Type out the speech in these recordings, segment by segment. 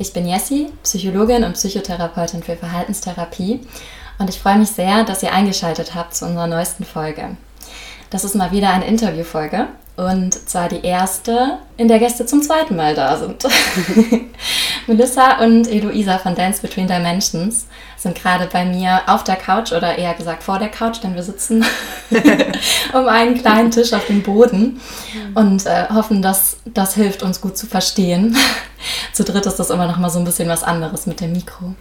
Ich bin Jessie, Psychologin und Psychotherapeutin für Verhaltenstherapie und ich freue mich sehr, dass ihr eingeschaltet habt zu unserer neuesten Folge. Das ist mal wieder eine Interviewfolge und zwar die erste, in der Gäste zum zweiten Mal da sind. Melissa und Eloisa von Dance Between Dimensions sind gerade bei mir auf der Couch oder eher gesagt vor der Couch, denn wir sitzen um einen kleinen Tisch auf dem Boden und äh, hoffen, dass das hilft, uns gut zu verstehen. zu dritt ist das immer noch mal so ein bisschen was anderes mit dem Mikro.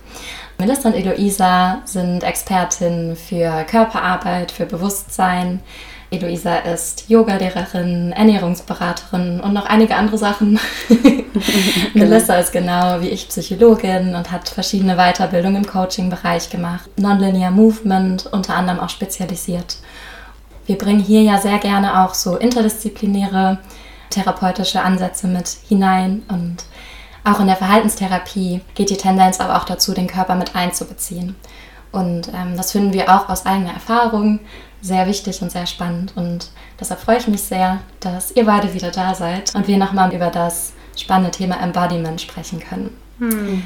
Melissa und Eloisa sind Expertinnen für Körperarbeit, für Bewusstsein, Eloisa ist Yogalehrerin, Ernährungsberaterin und noch einige andere Sachen. Melissa ist genau wie ich Psychologin und hat verschiedene Weiterbildungen im Coaching-Bereich gemacht. Nonlinear Movement unter anderem auch spezialisiert. Wir bringen hier ja sehr gerne auch so interdisziplinäre therapeutische Ansätze mit hinein und auch in der Verhaltenstherapie geht die Tendenz aber auch dazu, den Körper mit einzubeziehen. Und ähm, das finden wir auch aus eigener Erfahrung sehr wichtig und sehr spannend. Und deshalb freue ich mich sehr, dass ihr beide wieder da seid und wir nochmal über das spannende Thema Embodiment sprechen können. Hm.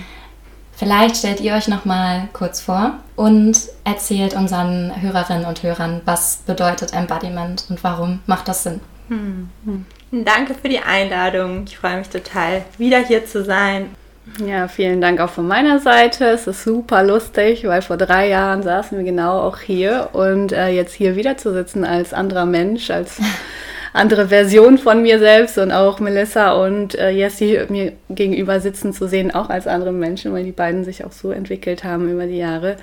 Vielleicht stellt ihr euch nochmal kurz vor und erzählt unseren Hörerinnen und Hörern, was bedeutet Embodiment und warum macht das Sinn. Hm. Danke für die Einladung. Ich freue mich total, wieder hier zu sein ja, vielen Dank auch von meiner Seite. Es ist super lustig, weil vor drei Jahren saßen wir genau auch hier und äh, jetzt hier wieder zu sitzen als anderer Mensch, als andere Version von mir selbst und auch Melissa und äh, Jessie mir gegenüber sitzen zu sehen, auch als andere Menschen, weil die beiden sich auch so entwickelt haben über die Jahre.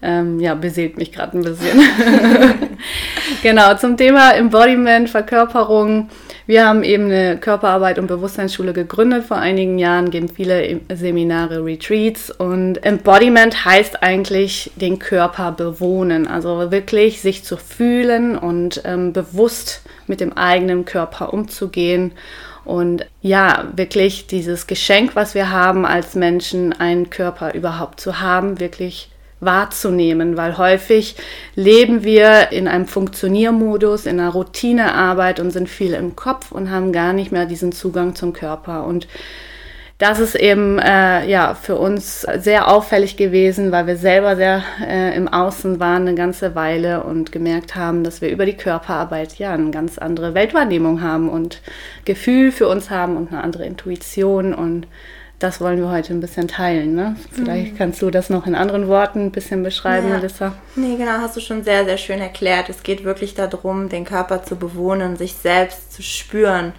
Ähm, ja, beseelt mich gerade ein bisschen. genau, zum Thema Embodiment, Verkörperung. Wir haben eben eine Körperarbeit und Bewusstseinsschule gegründet vor einigen Jahren, geben viele Seminare, Retreats und Embodiment heißt eigentlich den Körper bewohnen, also wirklich sich zu fühlen und ähm, bewusst mit dem eigenen Körper umzugehen und ja, wirklich dieses Geschenk, was wir haben als Menschen, einen Körper überhaupt zu haben, wirklich wahrzunehmen, weil häufig leben wir in einem Funktioniermodus, in einer Routinearbeit und sind viel im Kopf und haben gar nicht mehr diesen Zugang zum Körper. Und das ist eben äh, ja für uns sehr auffällig gewesen, weil wir selber sehr äh, im Außen waren eine ganze Weile und gemerkt haben, dass wir über die Körperarbeit ja eine ganz andere Weltwahrnehmung haben und Gefühl für uns haben und eine andere Intuition und das wollen wir heute ein bisschen teilen. Ne? Vielleicht mhm. kannst du das noch in anderen Worten ein bisschen beschreiben, ja. Melissa. Nee, genau, hast du schon sehr, sehr schön erklärt. Es geht wirklich darum, den Körper zu bewohnen, sich selbst zu spüren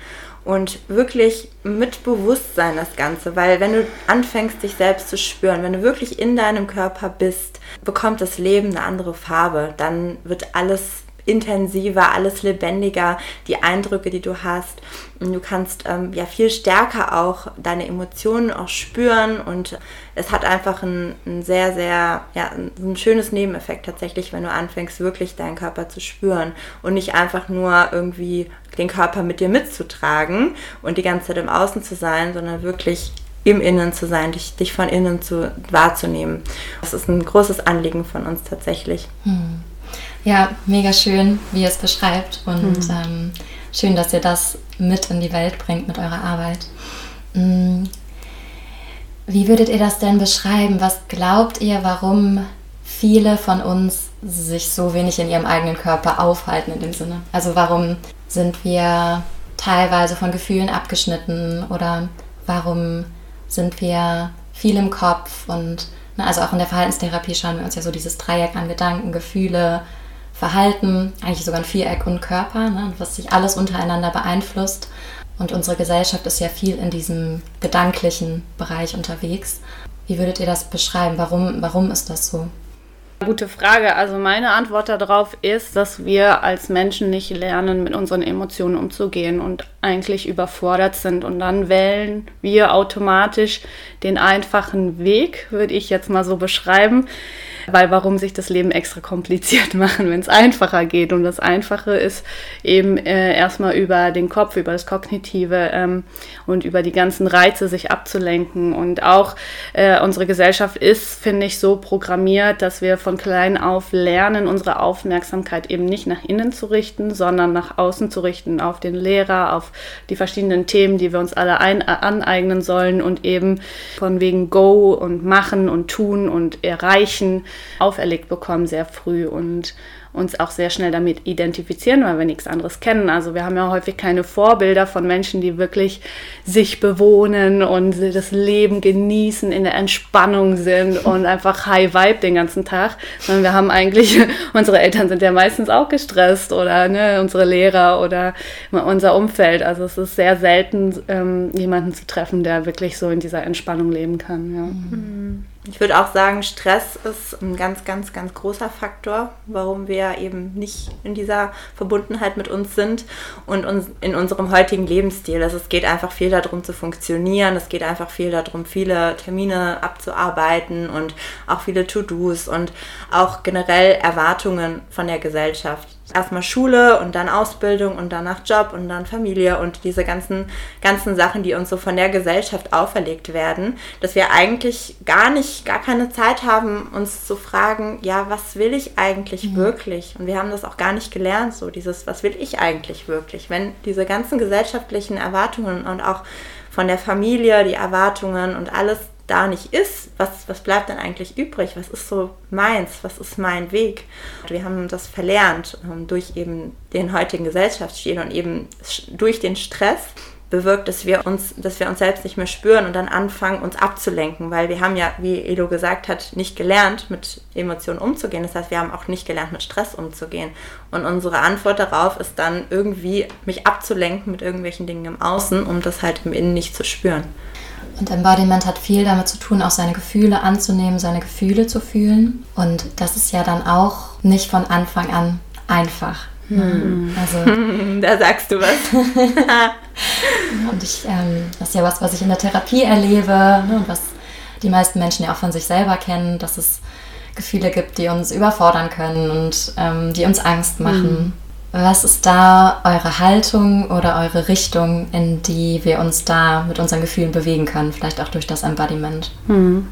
und wirklich mit Bewusstsein das Ganze, weil wenn du anfängst, dich selbst zu spüren, wenn du wirklich in deinem Körper bist, bekommt das Leben eine andere Farbe. Dann wird alles intensiver, alles lebendiger, die Eindrücke, die du hast. Und du kannst ähm, ja viel stärker auch deine Emotionen auch spüren und es hat einfach ein, ein sehr, sehr, ja, ein schönes Nebeneffekt tatsächlich, wenn du anfängst, wirklich deinen Körper zu spüren und nicht einfach nur irgendwie den Körper mit dir mitzutragen und die ganze Zeit im Außen zu sein, sondern wirklich im Innen zu sein, dich, dich von innen zu wahrzunehmen. Das ist ein großes Anliegen von uns tatsächlich. Hm. Ja, mega schön, wie ihr es beschreibt und mhm. ähm, schön, dass ihr das mit in die Welt bringt mit eurer Arbeit. Mhm. Wie würdet ihr das denn beschreiben? Was glaubt ihr, warum viele von uns sich so wenig in ihrem eigenen Körper aufhalten in dem Sinne? Also warum sind wir teilweise von Gefühlen abgeschnitten oder warum sind wir viel im Kopf und ne, also auch in der Verhaltenstherapie schauen wir uns ja so dieses Dreieck an Gedanken, Gefühle, Verhalten, eigentlich sogar ein Viereck und Körper, ne, was sich alles untereinander beeinflusst. Und unsere Gesellschaft ist ja viel in diesem gedanklichen Bereich unterwegs. Wie würdet ihr das beschreiben? Warum, warum ist das so? Gute Frage. Also meine Antwort darauf ist, dass wir als Menschen nicht lernen, mit unseren Emotionen umzugehen und eigentlich überfordert sind. Und dann wählen wir automatisch den einfachen Weg, würde ich jetzt mal so beschreiben. Weil warum sich das Leben extra kompliziert machen, wenn es einfacher geht? Und das Einfache ist eben äh, erstmal über den Kopf, über das Kognitive ähm, und über die ganzen Reize sich abzulenken. Und auch äh, unsere Gesellschaft ist, finde ich, so programmiert, dass wir von klein auf lernen, unsere Aufmerksamkeit eben nicht nach innen zu richten, sondern nach außen zu richten, auf den Lehrer, auf die verschiedenen Themen, die wir uns alle ein, äh, aneignen sollen und eben von wegen Go und Machen und Tun und Erreichen auferlegt bekommen sehr früh und uns auch sehr schnell damit identifizieren, weil wir nichts anderes kennen. Also wir haben ja häufig keine Vorbilder von Menschen, die wirklich sich bewohnen und das Leben genießen, in der Entspannung sind und einfach High Vibe den ganzen Tag. Sondern wir haben eigentlich, unsere Eltern sind ja meistens auch gestresst oder ne, unsere Lehrer oder unser Umfeld. Also es ist sehr selten, ähm, jemanden zu treffen, der wirklich so in dieser Entspannung leben kann. Ja. Mhm. Ich würde auch sagen, Stress ist ein ganz, ganz, ganz großer Faktor, warum wir eben nicht in dieser Verbundenheit mit uns sind und uns in unserem heutigen Lebensstil. Also es geht einfach viel darum zu funktionieren, es geht einfach viel darum, viele Termine abzuarbeiten und auch viele To-Dos und auch generell Erwartungen von der Gesellschaft erstmal Schule und dann Ausbildung und danach Job und dann Familie und diese ganzen, ganzen Sachen, die uns so von der Gesellschaft auferlegt werden, dass wir eigentlich gar nicht, gar keine Zeit haben, uns zu fragen, ja, was will ich eigentlich mhm. wirklich? Und wir haben das auch gar nicht gelernt, so dieses, was will ich eigentlich wirklich? Wenn diese ganzen gesellschaftlichen Erwartungen und auch von der Familie, die Erwartungen und alles da nicht ist, was, was bleibt denn eigentlich übrig? Was ist so meins? Was ist mein Weg? Wir haben das verlernt ähm, durch eben den heutigen Gesellschaftsstil und eben durch den Stress bewirkt, dass wir uns, dass wir uns selbst nicht mehr spüren und dann anfangen, uns abzulenken, weil wir haben ja, wie Elo gesagt hat, nicht gelernt, mit Emotionen umzugehen. Das heißt, wir haben auch nicht gelernt, mit Stress umzugehen. Und unsere Antwort darauf ist dann irgendwie, mich abzulenken mit irgendwelchen Dingen im Außen, um das halt im Innen nicht zu spüren. Und Embodiment hat viel damit zu tun, auch seine Gefühle anzunehmen, seine Gefühle zu fühlen. Und das ist ja dann auch nicht von Anfang an einfach. Hm. Also, da sagst du was. und ich, ähm, das ist ja was, was ich in der Therapie erlebe ne, und was die meisten Menschen ja auch von sich selber kennen, dass es Gefühle gibt, die uns überfordern können und ähm, die uns Angst machen. Was ist da eure Haltung oder eure Richtung, in die wir uns da mit unseren Gefühlen bewegen können? Vielleicht auch durch das Embodiment. Hm.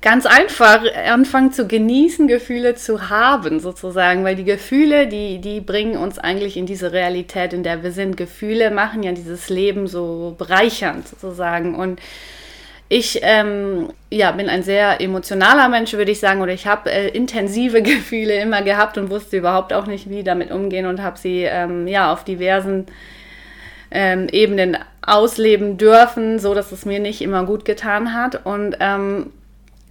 Ganz einfach anfangen zu genießen, Gefühle zu haben, sozusagen, weil die Gefühle, die, die bringen uns eigentlich in diese Realität, in der wir sind. Gefühle machen ja dieses Leben so bereichernd, sozusagen. Und ich ähm, ja, bin ein sehr emotionaler Mensch, würde ich sagen, oder ich habe äh, intensive Gefühle immer gehabt und wusste überhaupt auch nicht, wie damit umgehen und habe sie ähm, ja auf diversen ähm, Ebenen ausleben dürfen, so dass es mir nicht immer gut getan hat. Und ähm,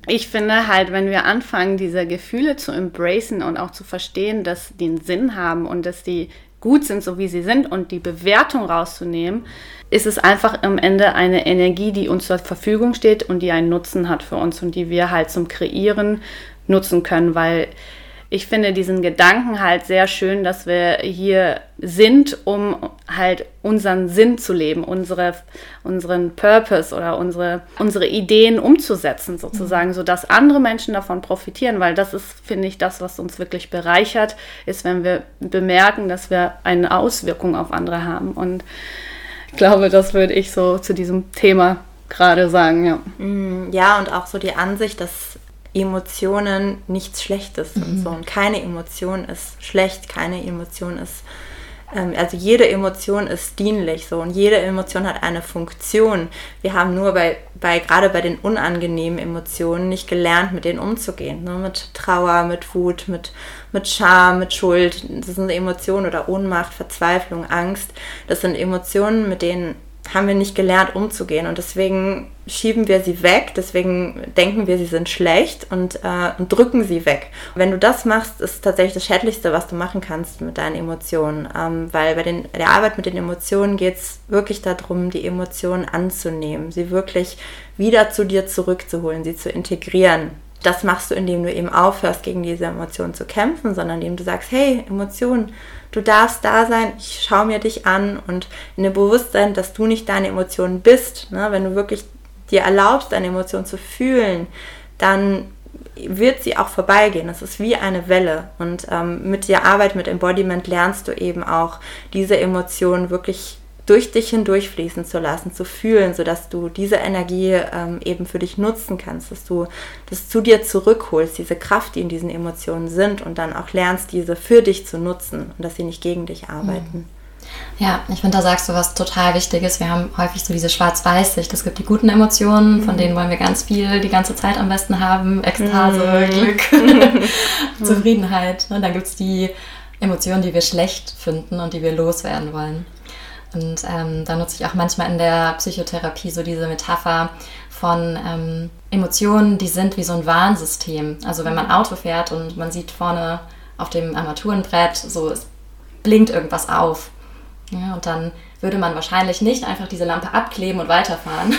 ich finde halt, wenn wir anfangen, diese Gefühle zu embracen und auch zu verstehen, dass die einen Sinn haben und dass die gut sind, so wie sie sind und die Bewertung rauszunehmen, ist es einfach am Ende eine Energie, die uns zur Verfügung steht und die einen Nutzen hat für uns und die wir halt zum Kreieren nutzen können, weil ich finde diesen Gedanken halt sehr schön, dass wir hier sind, um halt unseren Sinn zu leben, unsere, unseren Purpose oder unsere, unsere Ideen umzusetzen, sozusagen, mhm. sodass andere Menschen davon profitieren, weil das ist, finde ich, das, was uns wirklich bereichert, ist, wenn wir bemerken, dass wir eine Auswirkung auf andere haben. Und glaube, das würde ich so zu diesem Thema gerade sagen, ja. Mm, ja, und auch so die Ansicht, dass Emotionen nichts Schlechtes sind. Mhm. So. Und keine Emotion ist schlecht, keine Emotion ist, ähm, also jede Emotion ist dienlich so und jede Emotion hat eine Funktion. Wir haben nur bei, bei gerade bei den unangenehmen Emotionen nicht gelernt, mit denen umzugehen. Ne? Mit Trauer, mit Wut, mit, mit Scham, mit Schuld. Das sind Emotionen oder Ohnmacht, Verzweiflung, Angst. Das sind Emotionen, mit denen haben wir nicht gelernt umzugehen und deswegen schieben wir sie weg, deswegen denken wir, sie sind schlecht und, äh, und drücken sie weg. Wenn du das machst, ist tatsächlich das Schädlichste, was du machen kannst mit deinen Emotionen, ähm, weil bei den, der Arbeit mit den Emotionen geht es wirklich darum, die Emotionen anzunehmen, sie wirklich wieder zu dir zurückzuholen, sie zu integrieren das machst du, indem du eben aufhörst, gegen diese Emotionen zu kämpfen, sondern indem du sagst, hey, Emotionen, du darfst da sein, ich schaue mir dich an und in dem Bewusstsein, dass du nicht deine Emotionen bist, ne, wenn du wirklich dir erlaubst, deine Emotionen zu fühlen, dann wird sie auch vorbeigehen. Es ist wie eine Welle. Und ähm, mit der Arbeit mit Embodiment lernst du eben auch diese Emotionen wirklich durch dich hindurchfließen zu lassen, zu fühlen, sodass du diese Energie ähm, eben für dich nutzen kannst, dass du das zu dir zurückholst, diese Kraft, die in diesen Emotionen sind und dann auch lernst, diese für dich zu nutzen und dass sie nicht gegen dich arbeiten. Mhm. Ja, ich finde, da sagst du was total Wichtiges. Wir haben häufig so diese Schwarz-Weiß-Sicht. Es gibt die guten Emotionen, von mhm. denen wollen wir ganz viel die ganze Zeit am besten haben. Ekstase, mhm. Glück, Zufriedenheit. Und ne? dann gibt es die Emotionen, die wir schlecht finden und die wir loswerden wollen. Und ähm, da nutze ich auch manchmal in der Psychotherapie so diese Metapher von ähm, Emotionen, die sind wie so ein Warnsystem. Also wenn man Auto fährt und man sieht vorne auf dem Armaturenbrett, so es blinkt irgendwas auf. Ja, und dann würde man wahrscheinlich nicht einfach diese Lampe abkleben und weiterfahren.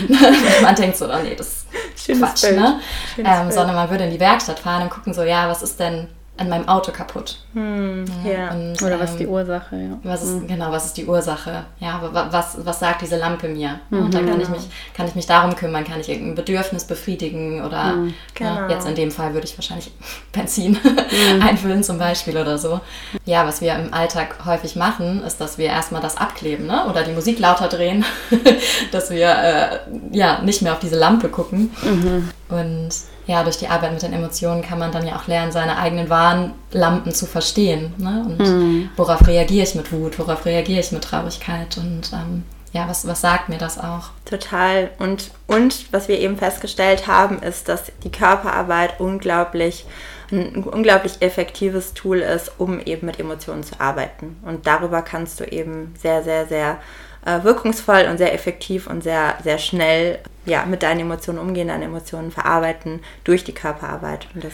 man denkt so, oh nee, das ist Schönes Quatsch, Bild. ne? Ähm, sondern man würde in die Werkstatt fahren und gucken so, ja, was ist denn an meinem Auto kaputt. Hm, ja. Und, Oder was ist die ähm, Ursache, ja. Was ist, hm. Genau, was ist die Ursache? Ja, was, was sagt diese Lampe mir? Mhm, und dann kann, genau. ich mich, kann ich mich darum kümmern, kann ich irgendein Bedürfnis befriedigen oder mhm, genau. ja, jetzt in dem Fall würde ich wahrscheinlich Benzin mhm. einfüllen zum Beispiel oder so. Ja, was wir im Alltag häufig machen, ist, dass wir erstmal das abkleben ne? oder die Musik lauter drehen, dass wir äh, ja nicht mehr auf diese Lampe gucken. Mhm. Und ja, durch die Arbeit mit den Emotionen kann man dann ja auch lernen, seine eigenen Warnlampen zu verstehen. Ne? Und mhm. worauf reagiere ich mit Wut, worauf reagiere ich mit Traurigkeit und ähm, ja, was, was sagt mir das auch? Total. Und, und was wir eben festgestellt haben, ist, dass die Körperarbeit unglaublich ein unglaublich effektives Tool ist, um eben mit Emotionen zu arbeiten. Und darüber kannst du eben sehr, sehr, sehr wirkungsvoll und sehr effektiv und sehr, sehr schnell ja, mit deinen Emotionen umgehen, deine Emotionen verarbeiten durch die Körperarbeit. Und das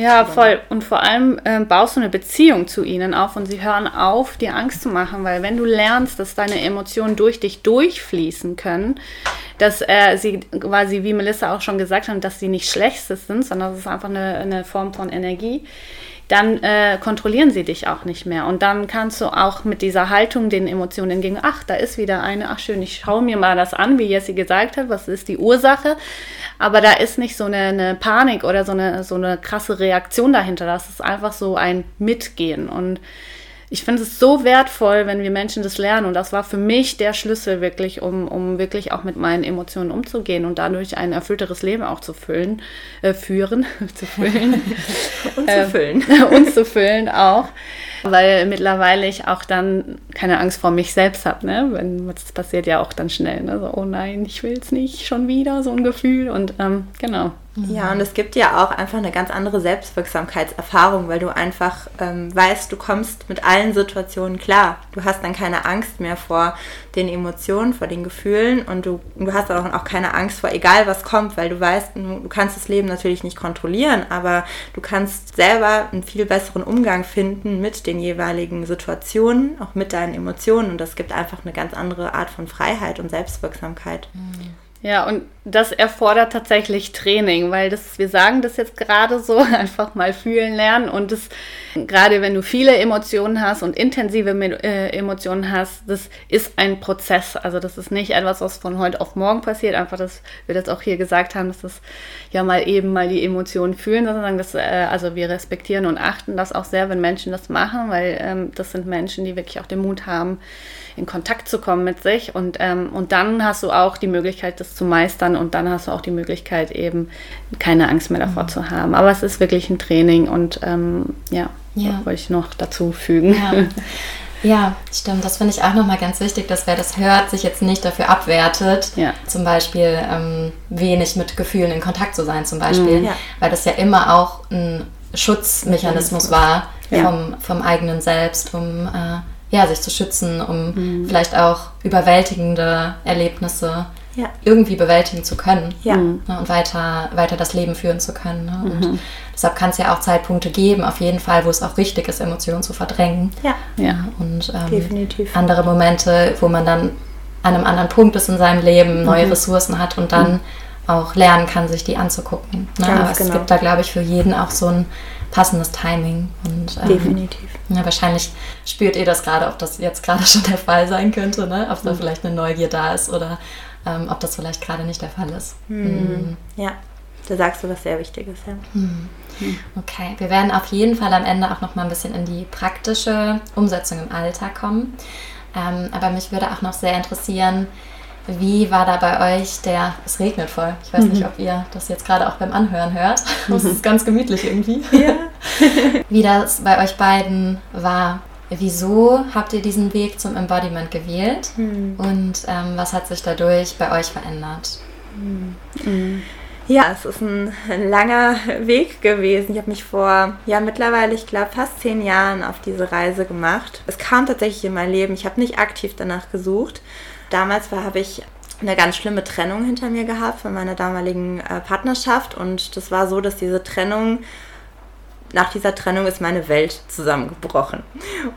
ja, voll. Und vor allem äh, baust du eine Beziehung zu ihnen auf und sie hören auf, dir Angst zu machen, weil wenn du lernst, dass deine Emotionen durch dich durchfließen können, dass äh, sie quasi, wie Melissa auch schon gesagt hat, dass sie nicht schlechtes sind, sondern es ist einfach eine, eine Form von Energie, dann äh, kontrollieren sie dich auch nicht mehr. Und dann kannst du auch mit dieser Haltung den Emotionen entgegen, ach, da ist wieder eine, ach schön, ich schaue mir mal das an, wie Jessie gesagt hat, was ist die Ursache. Aber da ist nicht so eine, eine Panik oder so eine, so eine krasse Reaktion dahinter. Das ist einfach so ein Mitgehen. Und ich finde es so wertvoll, wenn wir Menschen das lernen. Und das war für mich der Schlüssel wirklich, um, um wirklich auch mit meinen Emotionen umzugehen und dadurch ein erfüllteres Leben auch zu füllen, äh, führen, zu füllen. und zu füllen. Äh, und zu füllen auch. Weil mittlerweile ich auch dann keine Angst vor mich selbst habe. Ne? Wenn, das passiert ja auch dann schnell. Ne? So, oh nein, ich will es nicht, schon wieder so ein Gefühl. Und ähm, genau. Ja, und es gibt ja auch einfach eine ganz andere Selbstwirksamkeitserfahrung, weil du einfach ähm, weißt, du kommst mit allen Situationen klar. Du hast dann keine Angst mehr vor den Emotionen, vor den Gefühlen und du, du hast auch, auch keine Angst vor egal was kommt, weil du weißt, du kannst das Leben natürlich nicht kontrollieren, aber du kannst selber einen viel besseren Umgang finden mit den jeweiligen Situationen, auch mit deinen Emotionen und das gibt einfach eine ganz andere Art von Freiheit und Selbstwirksamkeit. Ja, und das erfordert tatsächlich Training, weil das, wir sagen das jetzt gerade so, einfach mal fühlen lernen und das, gerade wenn du viele Emotionen hast und intensive äh, Emotionen hast, das ist ein Prozess. Also das ist nicht etwas, was von heute auf morgen passiert, einfach, dass wir das auch hier gesagt haben, dass das ja mal eben mal die Emotionen fühlen, sondern das, äh, also wir respektieren und achten das auch sehr, wenn Menschen das machen, weil ähm, das sind Menschen, die wirklich auch den Mut haben, in Kontakt zu kommen mit sich. Und, ähm, und dann hast du auch die Möglichkeit, das zu meistern und dann hast du auch die Möglichkeit, eben keine Angst mehr davor mhm. zu haben. Aber es ist wirklich ein Training und ähm, ja, ja. wollte ich noch dazu fügen. Ja. Ja, stimmt. Das finde ich auch nochmal ganz wichtig, dass wer das hört, sich jetzt nicht dafür abwertet, ja. zum Beispiel ähm, wenig mit Gefühlen in Kontakt zu sein, zum Beispiel, mhm, ja. weil das ja immer auch ein Schutzmechanismus war ja. vom, vom eigenen Selbst, um äh, ja, sich zu schützen, um mhm. vielleicht auch überwältigende Erlebnisse ja. irgendwie bewältigen zu können ja. ne, und weiter, weiter das Leben führen zu können. Ne? Und mhm. deshalb kann es ja auch Zeitpunkte geben, auf jeden Fall, wo es auch richtig ist, Emotionen zu verdrängen. Ja, ja. Und ähm, Definitiv. andere Momente, wo man dann an einem anderen Punkt ist in seinem Leben, neue mhm. Ressourcen hat und dann mhm. auch lernen kann, sich die anzugucken. Ne? Ganz Aber es genau. gibt da, glaube ich, für jeden auch so ein passendes Timing. Und, ähm, Definitiv. Ja, wahrscheinlich spürt ihr das gerade, ob das jetzt gerade schon der Fall sein könnte, ne? ob Mhm. da vielleicht eine Neugier da ist oder ähm, ob das vielleicht gerade nicht der Fall ist. Mhm. Ja, da sagst du was sehr Wichtiges, ja. Okay, wir werden auf jeden Fall am Ende auch noch mal ein bisschen in die praktische Umsetzung im Alltag kommen. Ähm, aber mich würde auch noch sehr interessieren, wie war da bei euch der, es regnet voll. Ich weiß nicht, ob ihr das jetzt gerade auch beim Anhören hört. Es ist ganz gemütlich irgendwie. Ja. wie das bei euch beiden war. Wieso habt ihr diesen Weg zum Embodiment gewählt? Und ähm, was hat sich dadurch bei euch verändert? Ja, es ist ein langer Weg gewesen. Ich habe mich vor, ja, mittlerweile, ich glaube, fast zehn Jahren auf diese Reise gemacht. Es kam tatsächlich in mein Leben. Ich habe nicht aktiv danach gesucht. Damals habe ich eine ganz schlimme Trennung hinter mir gehabt von meiner damaligen äh, Partnerschaft. Und das war so, dass diese Trennung nach dieser Trennung ist meine Welt zusammengebrochen.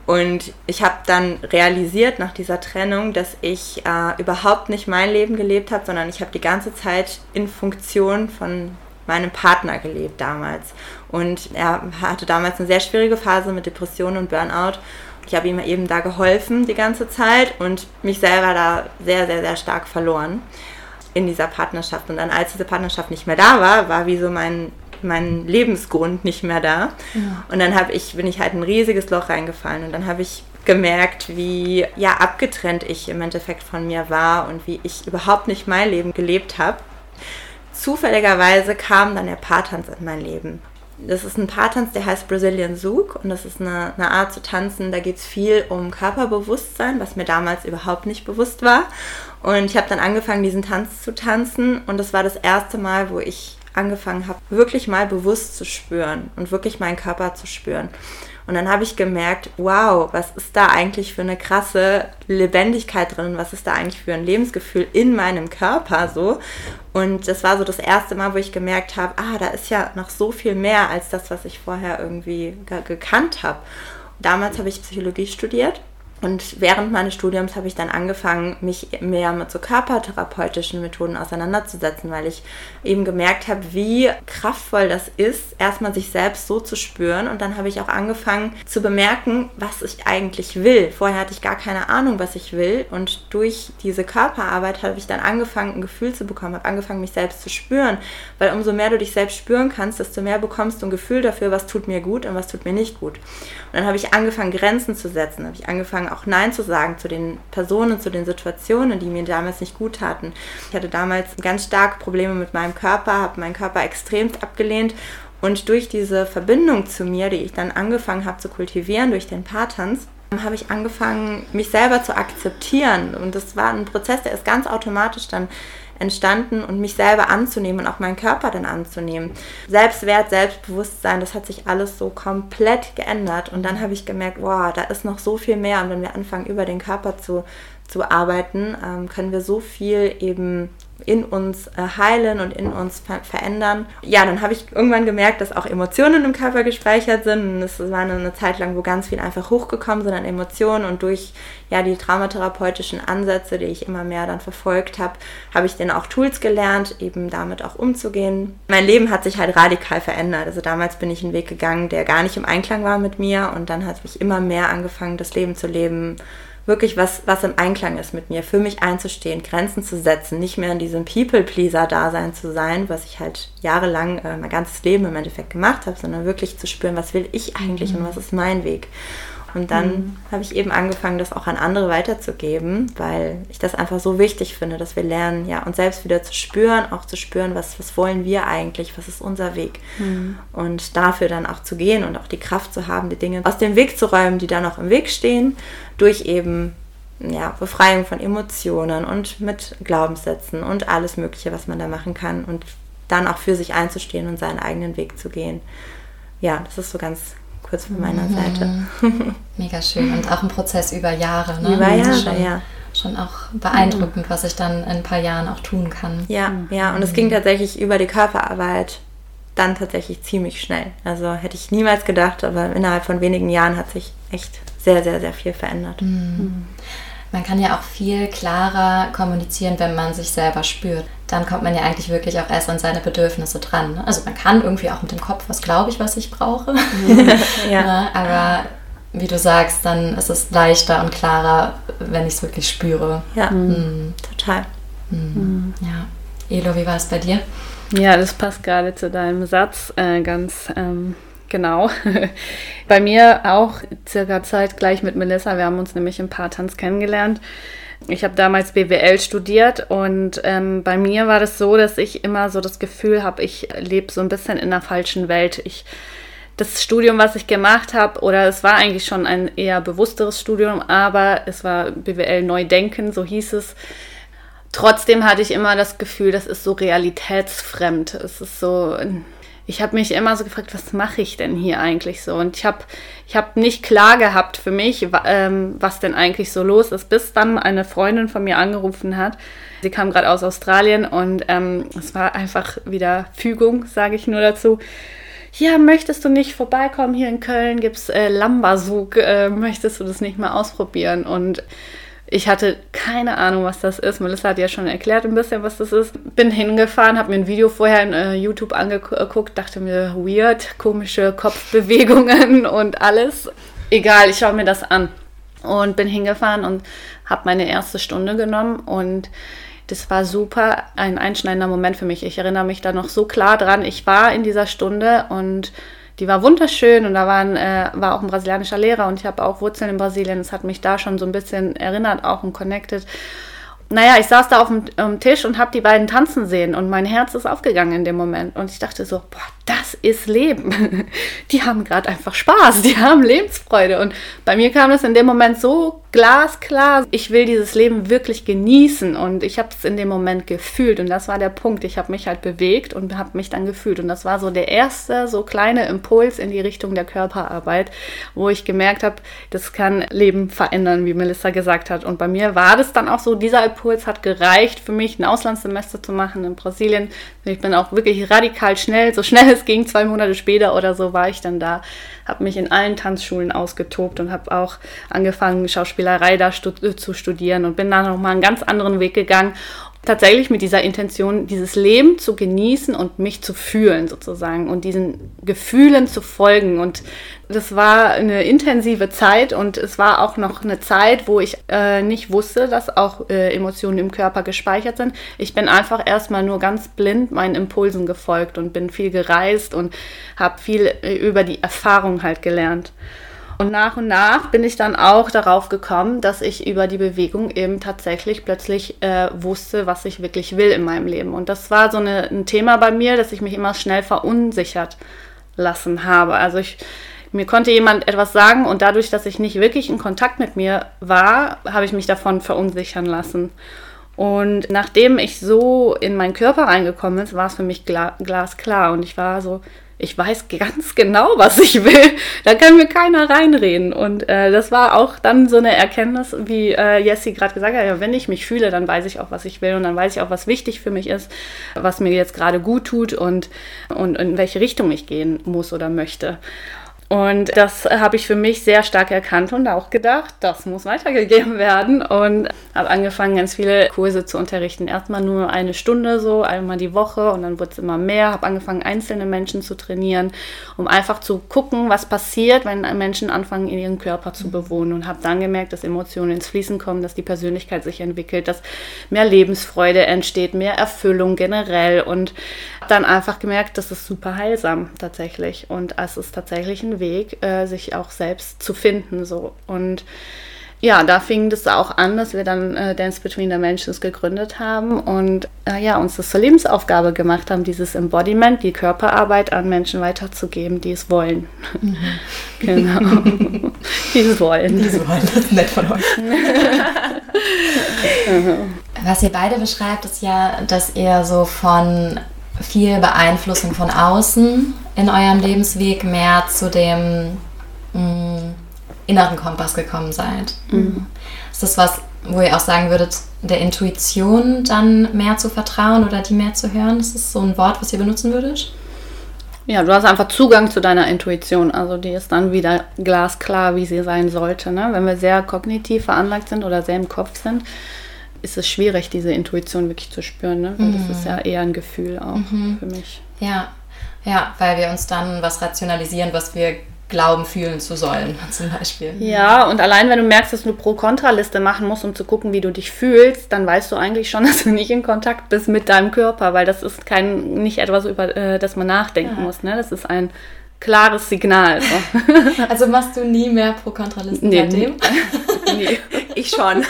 Und ich habe dann realisiert nach dieser Trennung, dass ich äh, überhaupt nicht mein Leben gelebt habe, sondern ich habe die ganze Zeit in Funktion von meinem Partner gelebt damals. Und er hatte damals eine sehr schwierige Phase mit Depressionen und Burnout. Ich habe ihm eben da geholfen die ganze Zeit und mich selber da sehr, sehr, sehr stark verloren in dieser Partnerschaft. Und dann, als diese Partnerschaft nicht mehr da war, war wie so mein mein Lebensgrund nicht mehr da. Ja. Und dann habe ich, bin ich halt ein riesiges Loch reingefallen und dann habe ich gemerkt, wie ja abgetrennt ich im Endeffekt von mir war und wie ich überhaupt nicht mein Leben gelebt habe. Zufälligerweise kam dann der Paartanz in mein Leben. Das ist ein Paartanz, der heißt Brazilian Zouk und das ist eine, eine Art zu tanzen, da geht es viel um Körperbewusstsein, was mir damals überhaupt nicht bewusst war. Und ich habe dann angefangen, diesen Tanz zu tanzen und das war das erste Mal, wo ich angefangen habe, wirklich mal bewusst zu spüren und wirklich meinen Körper zu spüren. Und dann habe ich gemerkt, wow, was ist da eigentlich für eine krasse Lebendigkeit drin? Was ist da eigentlich für ein Lebensgefühl in meinem Körper so? Und das war so das erste Mal, wo ich gemerkt habe, ah, da ist ja noch so viel mehr als das, was ich vorher irgendwie gekannt habe. Damals habe ich Psychologie studiert und während meines Studiums habe ich dann angefangen, mich mehr mit so körpertherapeutischen Methoden auseinanderzusetzen, weil ich eben gemerkt habe, wie kraftvoll das ist, erstmal sich selbst so zu spüren. Und dann habe ich auch angefangen zu bemerken, was ich eigentlich will. Vorher hatte ich gar keine Ahnung, was ich will. Und durch diese Körperarbeit habe ich dann angefangen, ein Gefühl zu bekommen, habe angefangen, mich selbst zu spüren. Weil umso mehr du dich selbst spüren kannst, desto mehr bekommst du ein Gefühl dafür, was tut mir gut und was tut mir nicht gut. Und dann habe ich angefangen, Grenzen zu setzen, habe ich angefangen, auch Nein zu sagen zu den Personen, zu den Situationen, die mir damals nicht gut taten. Ich hatte damals ganz starke Probleme mit meinem Körper, habe meinen Körper extremst abgelehnt und durch diese Verbindung zu mir, die ich dann angefangen habe zu kultivieren durch den Paartanz, habe ich angefangen, mich selber zu akzeptieren. Und das war ein Prozess, der ist ganz automatisch dann entstanden und mich selber anzunehmen und auch meinen Körper dann anzunehmen. Selbstwert, Selbstbewusstsein, das hat sich alles so komplett geändert. Und dann habe ich gemerkt, wow, da ist noch so viel mehr. Und wenn wir anfangen, über den Körper zu, zu arbeiten, ähm, können wir so viel eben in uns äh, heilen und in uns ver verändern. Ja, dann habe ich irgendwann gemerkt, dass auch Emotionen im Körper gespeichert sind. Und es war eine, Zeit lang, wo ganz viel einfach hochgekommen sind an Emotionen. Und durch ja, die traumatherapeutischen Ansätze, die ich immer mehr dann verfolgt habe, habe ich dann auch Tools gelernt, eben damit auch umzugehen. Mein Leben hat sich halt radikal verändert. Also damals bin ich einen Weg gegangen, der gar nicht im Einklang war mit mir. Und dann hat mich immer mehr angefangen, das Leben zu leben, wirklich was, was im Einklang ist mit mir, für mich einzustehen, Grenzen zu setzen, nicht mehr in diesem People-Pleaser-Dasein zu sein, was ich halt jahrelang äh, mein ganzes Leben im Endeffekt gemacht habe, sondern wirklich zu spüren, was will ich eigentlich mhm. und was ist mein Weg. Und dann mhm. habe ich eben angefangen, das auch an andere weiterzugeben, weil ich das einfach so wichtig finde, dass wir lernen, ja, uns selbst wieder zu spüren, auch zu spüren, was, was wollen wir eigentlich, was ist unser Weg. Mhm. Und dafür dann auch zu gehen und auch die Kraft zu haben, die Dinge aus dem Weg zu räumen, die da noch im Weg stehen, durch eben ja, Befreiung von Emotionen und mit Glaubenssätzen und alles Mögliche, was man da machen kann und dann auch für sich einzustehen und seinen eigenen Weg zu gehen. Ja, das ist so ganz, kurz von meiner mhm. Seite. Mega schön und auch ein Prozess über Jahre. Ne? Über Jahre, schon, ja. Schon auch beeindruckend, was ich dann in ein paar Jahren auch tun kann. Ja, ja, und es ging tatsächlich über die Körperarbeit dann tatsächlich ziemlich schnell. Also hätte ich niemals gedacht, aber innerhalb von wenigen Jahren hat sich echt sehr, sehr, sehr viel verändert. Mhm. Man kann ja auch viel klarer kommunizieren, wenn man sich selber spürt. Dann kommt man ja eigentlich wirklich auch erst an seine Bedürfnisse dran. Ne? Also man kann irgendwie auch mit dem Kopf, was glaube ich, was ich brauche. ja. ja, aber wie du sagst, dann ist es leichter und klarer, wenn ich es wirklich spüre. Ja, mhm. total. Mhm. Ja. Elo, wie war es bei dir? Ja, das passt gerade zu deinem Satz äh, ganz ähm, genau. bei mir auch circa zeitgleich mit Melissa. Wir haben uns nämlich im Paartanz kennengelernt. Ich habe damals BWL studiert und ähm, bei mir war das so, dass ich immer so das Gefühl habe, ich lebe so ein bisschen in einer falschen Welt. Ich das Studium, was ich gemacht habe, oder es war eigentlich schon ein eher bewussteres Studium, aber es war BWL Neudenken, so hieß es. Trotzdem hatte ich immer das Gefühl, das ist so realitätsfremd. Es ist so, ich habe mich immer so gefragt, was mache ich denn hier eigentlich so? Und ich habe ich hab nicht klar gehabt für mich, ähm, was denn eigentlich so los ist, bis dann eine Freundin von mir angerufen hat. Sie kam gerade aus Australien und ähm, es war einfach wieder Fügung, sage ich nur dazu ja, möchtest du nicht vorbeikommen? Hier in Köln gibt es äh, Lambasug. Äh, möchtest du das nicht mal ausprobieren? Und ich hatte keine Ahnung, was das ist. Melissa hat ja schon erklärt ein bisschen, was das ist. Bin hingefahren, habe mir ein Video vorher in äh, YouTube angeguckt, dachte mir, weird, komische Kopfbewegungen und alles. Egal, ich schaue mir das an. Und bin hingefahren und habe meine erste Stunde genommen und das war super, ein einschneidender Moment für mich. Ich erinnere mich da noch so klar dran. Ich war in dieser Stunde und die war wunderschön und da waren, äh, war auch ein brasilianischer Lehrer und ich habe auch Wurzeln in Brasilien. Das hat mich da schon so ein bisschen erinnert, auch und connected. Naja, ich saß da auf dem, Tisch und habe die beiden tanzen sehen und mein Herz ist aufgegangen in dem Moment. Und ich dachte so, boah, das ist Leben. Die haben gerade einfach Spaß, die haben Lebensfreude. Und bei mir kam das in dem Moment so glasklar. Ich will dieses Leben wirklich genießen und ich habe es in dem Moment gefühlt und das war der Punkt. Ich habe mich halt bewegt und habe mich dann gefühlt und das war so der erste so kleine Impuls in die Richtung der Körperarbeit, wo ich gemerkt habe, das kann Leben verändern, wie Melissa gesagt hat. Und bei mir war das dann auch so, dieser Impuls hat gereicht für mich, ein Auslandssemester zu machen in Brasilien. Ich bin auch wirklich radikal schnell, so schnell es ging, zwei Monate später oder so war ich dann da, habe mich in allen Tanzschulen ausgetobt und habe auch angefangen, Schauspielerei da stud zu studieren und bin dann nochmal einen ganz anderen Weg gegangen tatsächlich mit dieser Intention, dieses Leben zu genießen und mich zu fühlen sozusagen und diesen Gefühlen zu folgen. Und das war eine intensive Zeit und es war auch noch eine Zeit, wo ich äh, nicht wusste, dass auch äh, Emotionen im Körper gespeichert sind. Ich bin einfach erstmal nur ganz blind meinen Impulsen gefolgt und bin viel gereist und habe viel äh, über die Erfahrung halt gelernt. Und nach und nach bin ich dann auch darauf gekommen, dass ich über die Bewegung eben tatsächlich plötzlich äh, wusste, was ich wirklich will in meinem Leben. Und das war so eine, ein Thema bei mir, dass ich mich immer schnell verunsichert lassen habe. Also ich, mir konnte jemand etwas sagen und dadurch, dass ich nicht wirklich in Kontakt mit mir war, habe ich mich davon verunsichern lassen. Und nachdem ich so in meinen Körper reingekommen bin, war es für mich gla glasklar. Und ich war so, ich weiß ganz genau, was ich will. Da kann mir keiner reinreden. Und äh, das war auch dann so eine Erkenntnis, wie äh, Jessie gerade gesagt hat, ja, wenn ich mich fühle, dann weiß ich auch, was ich will und dann weiß ich auch, was wichtig für mich ist, was mir jetzt gerade gut tut und, und in welche Richtung ich gehen muss oder möchte. Und das habe ich für mich sehr stark erkannt und auch gedacht, das muss weitergegeben werden. Und habe angefangen, ganz viele Kurse zu unterrichten. Erstmal nur eine Stunde so, einmal die Woche und dann wurde es immer mehr. Habe angefangen, einzelne Menschen zu trainieren, um einfach zu gucken, was passiert, wenn Menschen anfangen, in ihren Körper zu bewohnen. Und habe dann gemerkt, dass Emotionen ins Fließen kommen, dass die Persönlichkeit sich entwickelt, dass mehr Lebensfreude entsteht, mehr Erfüllung generell. Und dann einfach gemerkt, das ist super heilsam tatsächlich. Und es ist tatsächlich ein Weg, äh, sich auch selbst zu finden. So. Und ja, da fing das auch an, dass wir dann äh, Dance Between the Mentions gegründet haben und äh, ja, uns das zur Lebensaufgabe gemacht haben, dieses Embodiment, die Körperarbeit an Menschen weiterzugeben, die es wollen. Mhm. genau. die es wollen. Die es wollen, das ist nett von euch. Was ihr beide beschreibt, ist ja, dass ihr so von viel Beeinflussung von außen in eurem Lebensweg mehr zu dem mh, mm, inneren Kompass gekommen seid. Mhm. Ist das was, wo ihr auch sagen würdet, der Intuition dann mehr zu vertrauen oder die mehr zu hören? Ist das so ein Wort, was ihr benutzen würdet? Ja, du hast einfach Zugang zu deiner Intuition. Also die ist dann wieder glasklar, wie sie sein sollte. Ne? Wenn wir sehr kognitiv veranlagt sind oder sehr im Kopf sind, ist es schwierig, diese Intuition wirklich zu spüren. Ne? Weil das ist ja eher ein Gefühl auch für mich. Ja, ja, weil wir uns dann was rationalisieren, was wir glauben, fühlen zu sollen, zum Beispiel. Ja, und allein wenn du merkst, dass du eine Pro-Kontra-Liste machen musst, um zu gucken, wie du dich fühlst, dann weißt du eigentlich schon, dass du nicht in Kontakt bist mit deinem Körper, weil das ist kein, nicht etwas, über äh, das man nachdenken Ja. muss. Ne? Das ist ein klares Signal. So. Also machst du nie mehr Pro-Kontralisten Nee, seitdem? nee, Ich schon.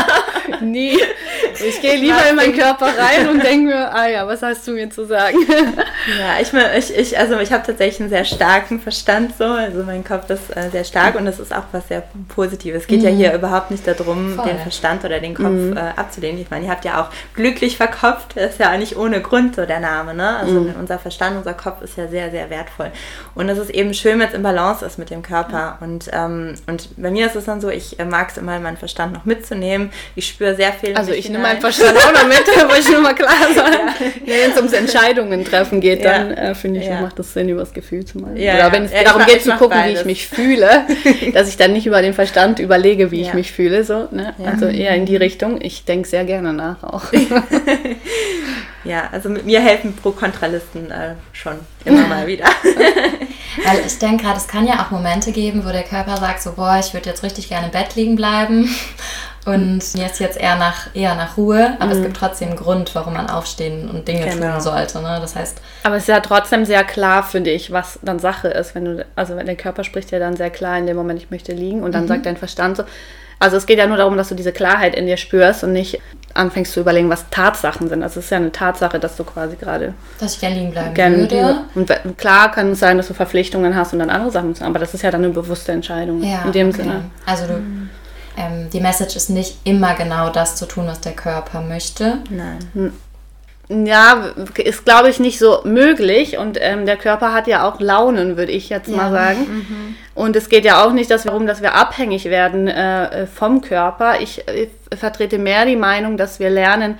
nie. Ich gehe lieber in meinen Körper rein und denke mir, ah ja, was hast du mir zu sagen? Ja, ich, mein, ich, ich also ich habe tatsächlich einen sehr starken Verstand so, also mein Kopf ist äh, sehr stark und das ist auch was sehr Positives. Es geht ja hier überhaupt nicht darum, Voll. den Verstand oder den Kopf äh, abzulehnen. Ich meine, ihr habt ja auch glücklich verkopft, das ist ja auch nicht ohne Grund so der Name, ne? Also unser Verstand, unser Kopf ist ja sehr, sehr wertvoll. Und es ist eben schön, wenn es im Balance ist mit dem Körper. Und, ähm, und bei mir ist es dann so, ich äh, mag es immer, meinen Verstand noch mitzunehmen. Ich spüre sehr viel. Also ich nehme meinen Verstand auch noch mit, wollte ich nur mal klar sagen. Wenn es ums Entscheidungen treffen geht, dann Ja. äh, finde ich, Ja. macht es Sinn, über das Gefühl zu machen. Ja, Oder ja. wenn es Ja, darum mach- geht zu gucken, wie beides. ich mich fühle, dass ich dann nicht über den Verstand überlege, wie ich Ja. mich fühle. So, ne? Ja. Also eher in die Richtung. Ich denke sehr gerne nach auch. Ja, also mit mir helfen Pro-Kontralisten äh, schon immer mal wieder. Weil ich denke gerade, es kann ja auch Momente geben, wo der Körper sagt so, boah, ich würde jetzt richtig gerne im Bett liegen bleiben und mir ist jetzt eher nach, eher nach Ruhe, aber es gibt trotzdem einen Grund, warum man aufstehen und Dinge Genau. tun sollte. Ne? Das heißt, Aber es ist ja trotzdem sehr klar, finde ich, was dann Sache ist. Wenn du, also wenn der Körper spricht ja dann sehr klar in dem Moment, ich möchte liegen und dann sagt dein Verstand so. Also es geht ja nur darum, dass du diese Klarheit in dir spürst und nicht anfängst zu überlegen, was Tatsachen sind. Also es ist ja eine Tatsache, dass du quasi gerade dass ich gerne liegen bleiben gerne würde. und klar kann es sein, dass du Verpflichtungen hast und dann andere Sachen musst, aber das ist ja dann eine bewusste Entscheidung Ja, in dem okay. Sinne. Also du, ähm, die Message ist nicht immer genau das zu tun, was der Körper möchte. Nein. Ja, ist glaube ich nicht so möglich und ähm, der Körper hat ja auch Launen, würde ich jetzt mal sagen. Und es geht ja auch nicht darum, dass wir abhängig werden äh, vom Körper. Ich äh, vertrete mehr die Meinung, dass wir lernen,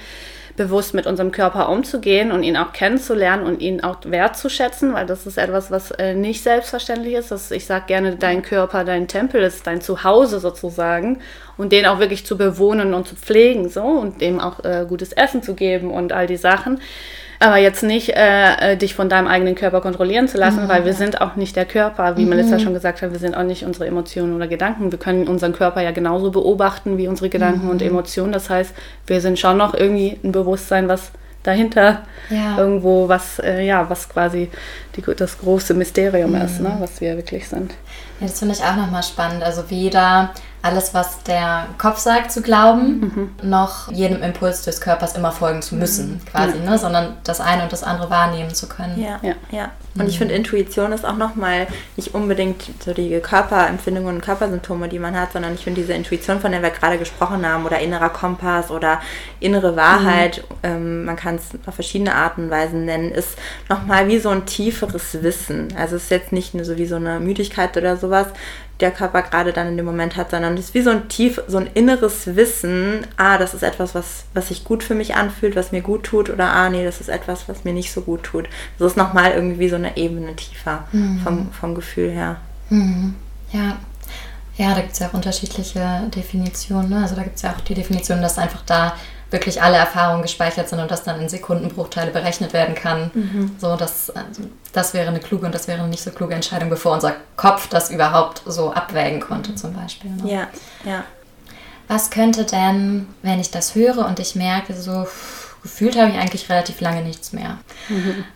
bewusst mit unserem Körper umzugehen und ihn auch kennenzulernen und ihn auch wertzuschätzen, weil das ist etwas, was äh, nicht selbstverständlich ist. Das, ich sage gerne, dein Körper, dein Tempel ist dein Zuhause sozusagen und den auch wirklich zu bewohnen und zu pflegen so und dem auch äh, gutes Essen zu geben und all die Sachen. Aber jetzt nicht äh, äh, dich von deinem eigenen Körper kontrollieren zu lassen, weil wir sind auch nicht der Körper, wie Melissa schon gesagt hat, wir sind auch nicht unsere Emotionen oder Gedanken. Wir können unseren Körper ja genauso beobachten wie unsere Gedanken und Emotionen. Das heißt, wir sind schon noch irgendwie ein Bewusstsein, was dahinter Ja. irgendwo was, äh, ja, was quasi die, das große Mysterium ist, ne, was wir wirklich sind. Ja, das finde ich auch nochmal spannend. Also weder alles, was der Kopf sagt, zu glauben, noch jedem Impuls des Körpers immer folgen zu müssen, quasi, ne? sondern das eine und das andere wahrnehmen zu können. Ja, Ja. ja. Und ich finde, Intuition ist auch nochmal nicht unbedingt so die Körperempfindungen und Körpersymptome, die man hat, sondern ich finde diese Intuition, von der wir gerade gesprochen haben, oder innerer Kompass oder innere Wahrheit, ähm, man kann es auf verschiedene Arten und Weisen nennen, ist nochmal wie so ein tieferes Wissen. Also es ist jetzt nicht nur so wie so eine Müdigkeit oder sowas, der Körper gerade dann in dem Moment hat, sondern es ist wie so ein tief, so ein inneres Wissen, ah, das ist etwas, was, was sich gut für mich anfühlt, was mir gut tut, oder ah, nee, das ist etwas, was mir nicht so gut tut. Das ist nochmal irgendwie so eine Ebene tiefer vom, vom Gefühl her. Mhm. Ja. Ja, da gibt es ja auch unterschiedliche Definitionen. Ne? Also da gibt es ja auch die Definition, dass einfach da wirklich alle Erfahrungen gespeichert sind und das dann in Sekundenbruchteile berechnet werden kann. So, das, also, das wäre eine kluge und das wäre eine nicht so kluge Entscheidung, bevor unser Kopf das überhaupt so abwägen konnte, zum Beispiel. Ne? Ja, ja. Was könnte denn, wenn ich das höre und ich merke, so pff, gefühlt habe ich eigentlich relativ lange nichts mehr.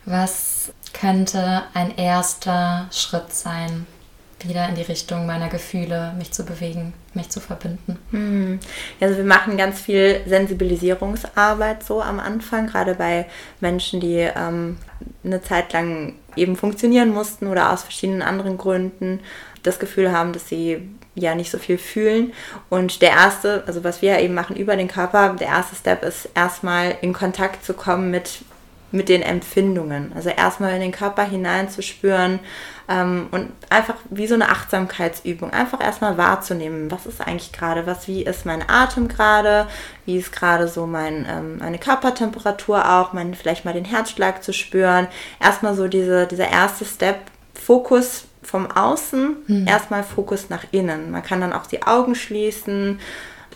Was könnte ein erster Schritt sein, wieder in die Richtung meiner Gefühle mich zu bewegen, mich zu verbinden? Hm. Also wir machen ganz viel Sensibilisierungsarbeit so am Anfang, gerade bei Menschen, die ähm, eine Zeit lang eben funktionieren mussten oder aus verschiedenen anderen Gründen das Gefühl haben, dass sie ja nicht so viel fühlen. Und der erste, also was wir eben machen über den Körper, der erste Step ist erstmal in Kontakt zu kommen mit mit den Empfindungen. Also erstmal in den Körper hineinzuspüren ähm, und einfach wie so eine Achtsamkeitsübung, einfach erstmal wahrzunehmen, was ist eigentlich gerade, was, wie ist mein Atem gerade, wie ist gerade so mein, ähm, meine Körpertemperatur auch, mein, vielleicht mal den Herzschlag zu spüren. Erstmal so diese, dieser erste Step, Fokus vom Außen, mhm. erstmal Fokus nach innen. Man kann dann auch die Augen schließen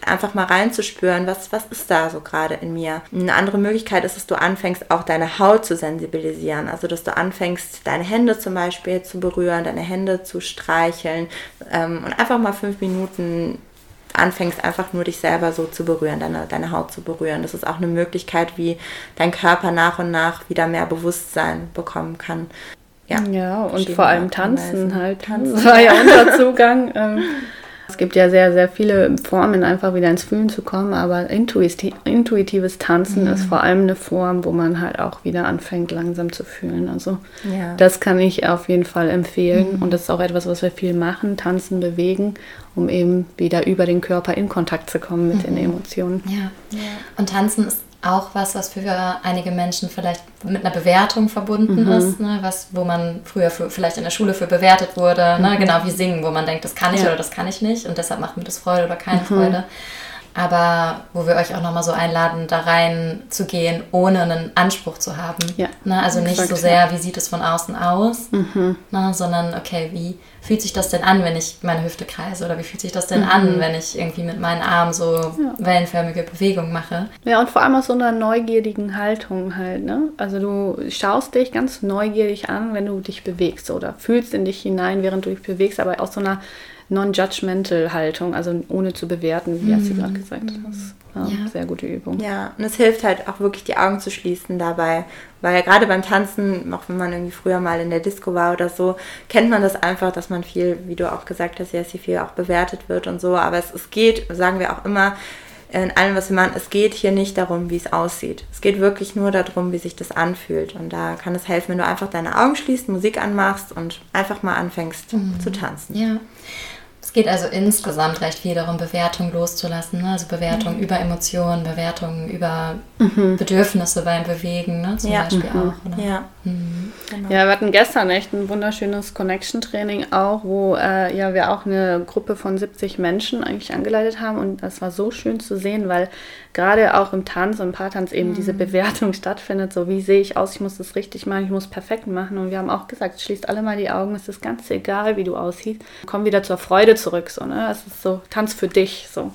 einfach mal reinzuspüren, was, was ist da so gerade in mir. Eine andere Möglichkeit ist, dass du anfängst, auch deine Haut zu sensibilisieren. Also, dass du anfängst, deine Hände zum Beispiel zu berühren, deine Hände zu streicheln ähm, und einfach mal fünf Minuten anfängst, einfach nur dich selber so zu berühren, deine, deine Haut zu berühren. Das ist auch eine Möglichkeit, wie dein Körper nach und nach wieder mehr Bewusstsein bekommen kann. Ja, ja und vor allem tanzen halt. Tanzen. Das war ja unser Zugang. Ähm, es gibt ja sehr, sehr viele Formen, einfach wieder ins Fühlen zu kommen, aber intuitives Tanzen mhm. ist vor allem eine Form, wo man halt auch wieder anfängt, langsam zu fühlen. Also ja. das kann ich auf jeden Fall empfehlen mhm. und das ist auch etwas, was wir viel machen, tanzen, bewegen, um eben wieder über den Körper in Kontakt zu kommen mit mhm. den Emotionen. Ja. ja. Und tanzen ist auch was, was für einige Menschen vielleicht mit einer Bewertung verbunden mhm. ist, ne? was, wo man früher für, vielleicht in der Schule für bewertet wurde, ne? mhm. ne? genau wie Singen, wo man denkt, das kann ich ja. oder das kann ich nicht und deshalb macht mir das Freude oder keine mhm. Freude aber wo wir euch auch nochmal so einladen, da rein zu gehen, ohne einen Anspruch zu haben. Ja, ne? Also nicht so sehr, wie sieht es von außen aus, mhm. ne? sondern okay, wie fühlt sich das denn an, wenn ich meine Hüfte kreise oder wie fühlt sich das denn mhm. an, wenn ich irgendwie mit meinen Armen so ja. wellenförmige Bewegungen mache. Ja, und vor allem aus so einer neugierigen Haltung halt. Ne? Also du schaust dich ganz neugierig an, wenn du dich bewegst oder fühlst in dich hinein, während du dich bewegst, aber aus so einer non-judgmental Haltung, also ohne zu bewerten, wie mhm. du gerade gesagt hast. Ja, ja. Sehr gute Übung. Ja, und es hilft halt auch wirklich die Augen zu schließen dabei, weil gerade beim Tanzen, auch wenn man irgendwie früher mal in der Disco war oder so, kennt man das einfach, dass man viel, wie du auch gesagt hast, ja, sehr viel auch bewertet wird und so, aber es, es geht, sagen wir auch immer, in allem, was wir machen, es geht hier nicht darum, wie es aussieht. Es geht wirklich nur darum, wie sich das anfühlt. Und da kann es helfen, wenn du einfach deine Augen schließt, Musik anmachst und einfach mal anfängst mhm. zu tanzen. Ja. Es geht also insgesamt recht viel darum, Bewertung loszulassen. Ne? Also Bewertung mhm. über Emotionen, Bewertung über mhm. Bedürfnisse beim Bewegen, ne? zum ja. Beispiel mhm. auch. Oder? Ja. Mhm. Genau. ja, wir hatten gestern echt ein wunderschönes Connection-Training auch, wo äh, ja, wir auch eine Gruppe von 70 Menschen eigentlich angeleitet haben. Und das war so schön zu sehen, weil gerade auch im Tanz und Paartanz eben diese mhm. Bewertung stattfindet. So, wie sehe ich aus? Ich muss das richtig machen, ich muss perfekt machen. Und wir haben auch gesagt, schließt alle mal die Augen, es ist ganz egal, wie du aussiehst. Komm wieder zur Freude zurück. So, ne? Es ist so, Tanz für dich. So.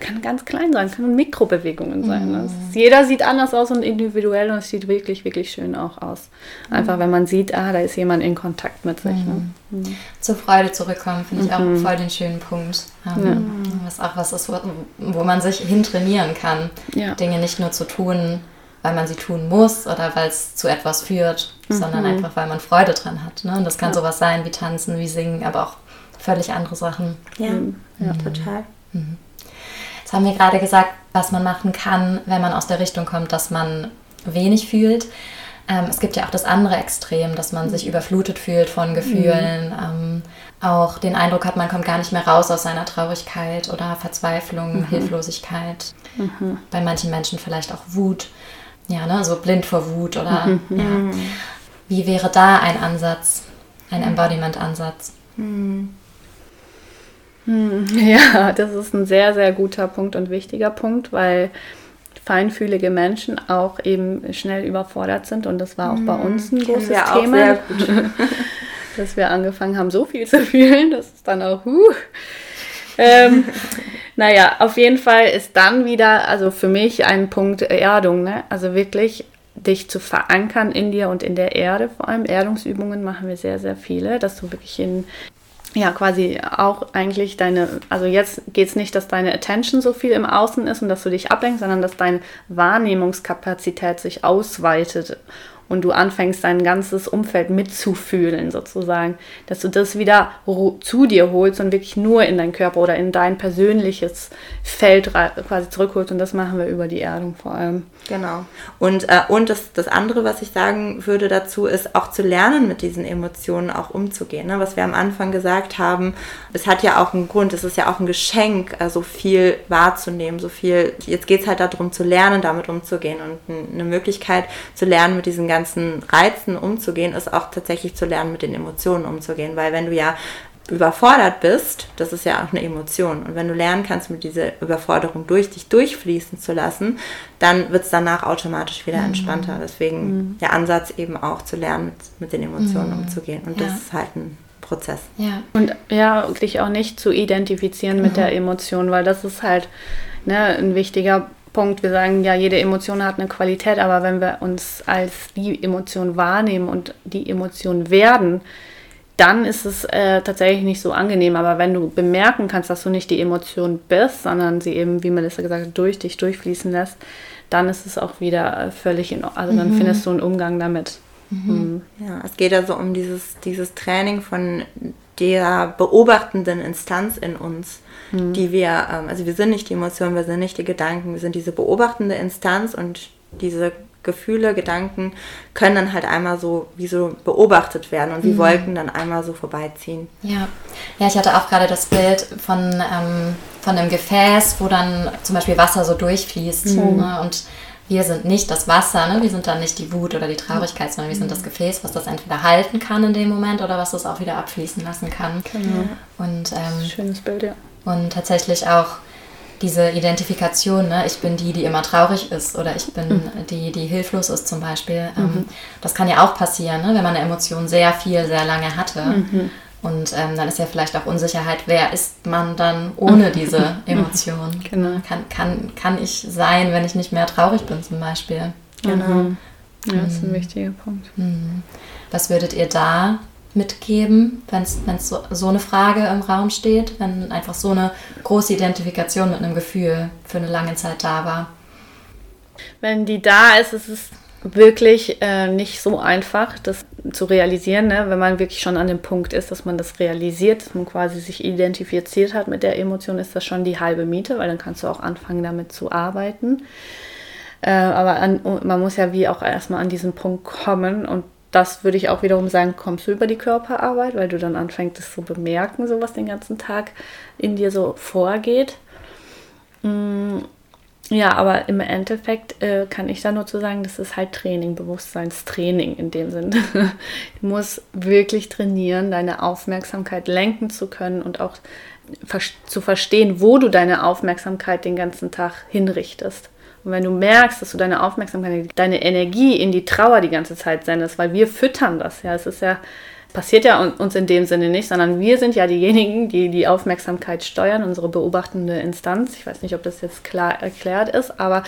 Kann ganz klein sein, kann Mikrobewegungen sein. Mhm. Ist, jeder sieht anders aus und individuell und es sieht wirklich, wirklich schön auch aus. Einfach wenn man sieht, ah, da ist jemand in Kontakt mit sich. Ne? Mhm. Ne? Zur Freude zurückkommen, finde ich auch mhm. voll den schönen Punkt. Ähm, ja. Was auch was ist, wo, wo man sich hintrainieren kann, ja. Dinge nicht nur zu tun, weil man sie tun muss oder weil es zu etwas führt, mhm. sondern einfach, weil man Freude dran hat. Ne? Und das kann ja. sowas sein wie tanzen, wie singen, aber auch völlig andere Sachen. Ja, mhm. ja total. Mhm. Jetzt haben wir gerade gesagt, was man machen kann, wenn man aus der Richtung kommt, dass man wenig fühlt. Ähm, es gibt ja auch das andere Extrem, dass man sich mhm. überflutet fühlt von Gefühlen. Mhm. Ähm, auch den Eindruck hat, man kommt gar nicht mehr raus aus seiner Traurigkeit oder Verzweiflung, mhm. Hilflosigkeit. Mhm. Bei manchen Menschen vielleicht auch Wut. Ja, ne, so blind vor Wut oder mhm. ja. Wie wäre da ein Ansatz, ein Embodiment-Ansatz? Hm, ja, das ist ein sehr, sehr guter Punkt und wichtiger Punkt, weil feinfühlige Menschen auch eben schnell überfordert sind und das war auch bei hm, uns ein großes Thema, dass wir angefangen haben, so viel zu fühlen, das ist dann auch, huh. ähm, naja, auf jeden Fall ist dann wieder, also für mich ein Punkt Erdung, ne? also wirklich dich zu verankern in dir und in der Erde vor allem. Erdungsübungen machen wir sehr, sehr viele, dass du wirklich in, ja quasi auch eigentlich deine, also jetzt geht es nicht, dass deine Attention so viel im Außen ist und dass du dich ablenkst, sondern dass deine Wahrnehmungskapazität sich ausweitet und du anfängst dein ganzes Umfeld mitzufühlen sozusagen, dass du das wieder zu dir holst und wirklich nur in deinen Körper oder in dein persönliches Feld quasi zurückholst und das machen wir über die Erdung vor allem. Genau. Und, äh, und das, das andere, was ich sagen würde dazu, ist auch zu lernen, mit diesen Emotionen auch umzugehen. Ne? Was wir am Anfang gesagt haben, es hat ja auch einen Grund, es ist ja auch ein Geschenk, äh, so viel wahrzunehmen, so viel, jetzt geht es halt darum zu lernen, damit umzugehen und eine Möglichkeit zu lernen, mit diesen ganzen Reizen umzugehen, ist auch tatsächlich zu lernen, mit den Emotionen umzugehen, weil wenn du ja überfordert bist, das ist ja auch eine Emotion. Und wenn du lernen kannst, mit dieser Überforderung durch dich durchfließen zu lassen, dann wird es danach automatisch wieder mhm. entspannter. Deswegen mhm. der Ansatz eben auch zu lernen, mit, mit den Emotionen mhm. umzugehen. Und ja. das ist halt ein Prozess. Ja. Und ja, dich auch nicht zu identifizieren genau. mit der Emotion, weil das ist halt ne, ein wichtiger Punkt. Wir sagen ja, jede Emotion hat eine Qualität, aber wenn wir uns als die Emotion wahrnehmen und die Emotion werden, dann ist es äh, tatsächlich nicht so angenehm. Aber wenn du bemerken kannst, dass du nicht die Emotion bist, sondern sie eben, wie Melissa gesagt hat, durch dich durchfließen lässt, dann ist es auch wieder äh, völlig in Ordnung. Also dann mhm. findest du einen Umgang damit. Mhm. Mhm. Ja, es geht also um dieses, dieses Training von der beobachtenden Instanz in uns, mhm. die wir, ähm, also wir sind nicht die Emotionen, wir sind nicht die Gedanken, wir sind diese beobachtende Instanz und diese Gefühle, Gedanken können dann halt einmal so wie so beobachtet werden und wie mhm. Wolken dann einmal so vorbeiziehen. Ja, ja ich hatte auch gerade das Bild von, ähm, von einem Gefäß, wo dann zum Beispiel Wasser so durchfließt. Mhm. Ne? Und wir sind nicht das Wasser, ne? wir sind dann nicht die Wut oder die Traurigkeit, sondern wir sind das Gefäß, was das entweder halten kann in dem Moment oder was das auch wieder abfließen lassen kann. Genau. Und, ähm, Schönes Bild, ja. Und tatsächlich auch diese Identifikation, ne? ich bin die, die immer traurig ist oder ich bin mhm. die, die hilflos ist zum Beispiel. Ähm, mhm. Das kann ja auch passieren, ne? wenn man eine Emotion sehr viel, sehr lange hatte. Mhm. Und ähm, dann ist ja vielleicht auch Unsicherheit, wer ist man dann ohne diese Emotion? Genau. Kann, kann, kann ich sein, wenn ich nicht mehr traurig bin zum Beispiel? Genau. Ja, das ist ein mhm. wichtiger Punkt. Mhm. Was würdet ihr da mitgeben, wenn es so, so eine Frage im Raum steht, wenn einfach so eine große Identifikation mit einem Gefühl für eine lange Zeit da war? Wenn die da ist, ist es wirklich äh, nicht so einfach, das zu realisieren, ne? wenn man wirklich schon an dem Punkt ist, dass man das realisiert, dass man quasi sich identifiziert hat mit der Emotion, ist das schon die halbe Miete, weil dann kannst du auch anfangen, damit zu arbeiten. Äh, aber an, man muss ja wie auch erstmal an diesen Punkt kommen und das würde ich auch wiederum sagen, kommst du über die Körperarbeit, weil du dann anfängst, es zu bemerken, so was den ganzen Tag in dir so vorgeht. Mm, ja, aber im Endeffekt äh, kann ich da nur zu sagen, das ist halt Training, Bewusstseinstraining in dem Sinne. du musst wirklich trainieren, deine Aufmerksamkeit lenken zu können und auch zu verstehen, wo du deine Aufmerksamkeit den ganzen Tag hinrichtest. Und wenn du merkst, dass du deine Aufmerksamkeit, deine Energie in die Trauer die ganze Zeit sendest, weil wir füttern das, ja, es ist ja, passiert ja uns in dem Sinne nicht, sondern wir sind ja diejenigen, die die Aufmerksamkeit steuern, unsere beobachtende Instanz. Ich weiß nicht, ob das jetzt klar erklärt ist, aber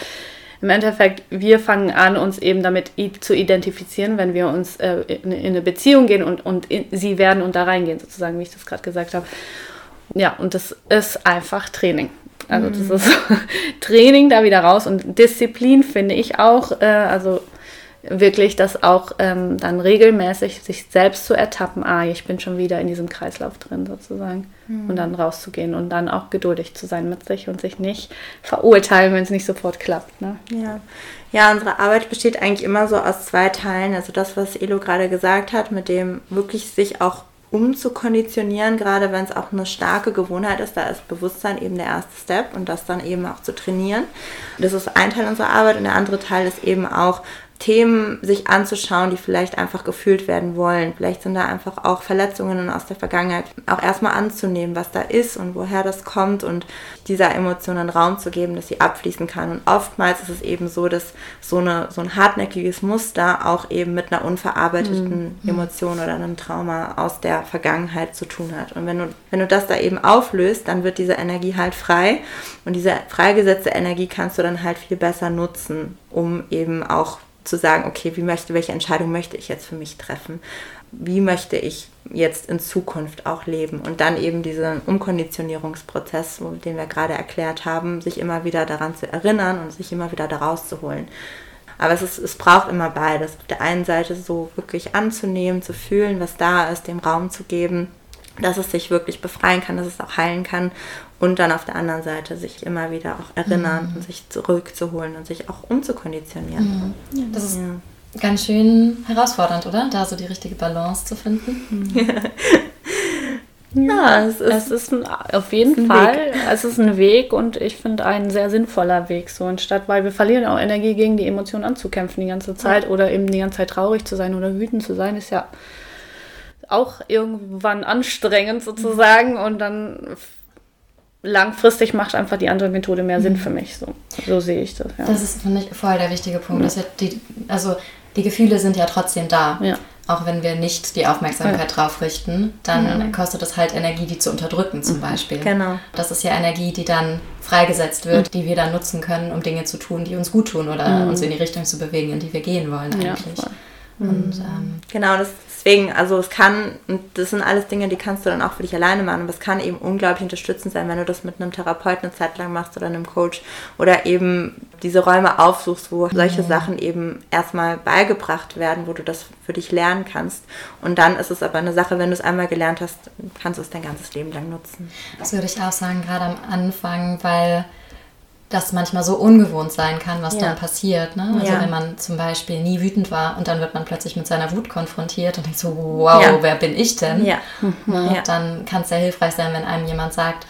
im Endeffekt, wir fangen an, uns eben damit zu identifizieren, wenn wir uns äh, in, in, eine Beziehung gehen und, und in, sie werden und da reingehen, sozusagen, wie ich das gerade gesagt habe. Ja, und das ist einfach Training. Also das mhm. ist Training da wieder raus und Disziplin finde ich auch, äh, also wirklich das auch ähm, dann regelmäßig sich selbst zu ertappen, ah, ich bin schon wieder in diesem Kreislauf drin sozusagen mhm. und dann rauszugehen und dann auch geduldig zu sein mit sich und sich nicht verurteilen, wenn es nicht sofort klappt. Ne? Ja. ja, unsere Arbeit besteht eigentlich immer so aus zwei Teilen. Also das, was Elo gerade gesagt hat, mit dem wirklich sich auch umzukonditionieren, gerade wenn es auch eine starke Gewohnheit ist, da ist Bewusstsein eben der erste Step und das dann eben auch zu trainieren. Das ist ein Teil unserer Arbeit und der andere Teil ist eben auch Themen sich anzuschauen, die vielleicht einfach gefühlt werden wollen. Vielleicht sind da einfach auch Verletzungen aus der Vergangenheit. Auch erstmal anzunehmen, was da ist und woher das kommt und dieser Emotion einen Raum zu geben, dass sie abfließen kann. Und oftmals ist es eben so, dass so, eine, so ein hartnäckiges Muster auch eben mit einer unverarbeiteten mhm. Emotion oder einem Trauma aus der Vergangenheit zu tun hat. Und wenn du, wenn du das da eben auflöst, dann wird diese Energie halt frei. Und diese freigesetzte Energie kannst du dann halt viel besser nutzen, um eben auch zu sagen, okay, wie möchte, welche Entscheidung möchte ich jetzt für mich treffen? Wie möchte ich jetzt in Zukunft auch leben? Und dann eben diesen Umkonditionierungsprozess, den wir gerade erklärt haben, sich immer wieder daran zu erinnern und sich immer wieder daraus zu holen. Aber es, ist, es braucht immer beides. Auf der einen Seite so wirklich anzunehmen, zu fühlen, was da ist, dem Raum zu geben, dass es sich wirklich befreien kann, dass es auch heilen kann. Und dann auf der anderen Seite sich immer wieder auch erinnern Mhm. und sich zurückzuholen und sich auch umzukonditionieren. Das ist Ja. ganz schön herausfordernd, oder? Da so die richtige Balance zu finden. Ja, es ist, Es ist ein, auf jeden Fall, es ist ein Weg und ich finde ein sehr sinnvoller Weg. So anstatt, weil wir verlieren auch Energie gegen die Emotionen anzukämpfen die ganze Zeit oder eben die ganze Zeit traurig zu sein oder wütend zu sein, ist ja auch irgendwann anstrengend sozusagen und dann langfristig macht einfach die andere Methode mehr Sinn für mich. So, so sehe ich das. Ja. Das ist, finde ich, voll der wichtige Punkt. Wir die, also die Gefühle sind ja trotzdem da. Ja. Auch wenn wir nicht die Aufmerksamkeit drauf richten, dann kostet es halt Energie, die zu unterdrücken zum Beispiel. Genau. Das ist ja Energie, die dann freigesetzt wird, die wir dann nutzen können, um Dinge zu tun, die uns gut tun oder uns in die Richtung zu bewegen, in die wir gehen wollen Ja, eigentlich. Voll. Und ähm, Genau, das, deswegen, also es kann, und das sind alles Dinge, die kannst du dann auch für dich alleine machen, aber es kann eben unglaublich unterstützend sein, wenn du das mit einem Therapeuten eine Zeit lang machst oder einem Coach oder eben diese Räume aufsuchst, wo solche Sachen eben erstmal beigebracht werden, wo du das für dich lernen kannst. Und dann ist es aber eine Sache, wenn du es einmal gelernt hast, kannst du es dein ganzes Leben lang nutzen. das würde ich auch sagen, gerade am Anfang, weil das manchmal so ungewohnt sein kann, was Ja. dann passiert. Ne? Also Ja. wenn man zum Beispiel nie wütend war und dann wird man plötzlich mit seiner Wut konfrontiert und denkt so, wow, Ja. wer bin ich denn? Ja. Dann kann es sehr hilfreich sein, wenn einem jemand sagt,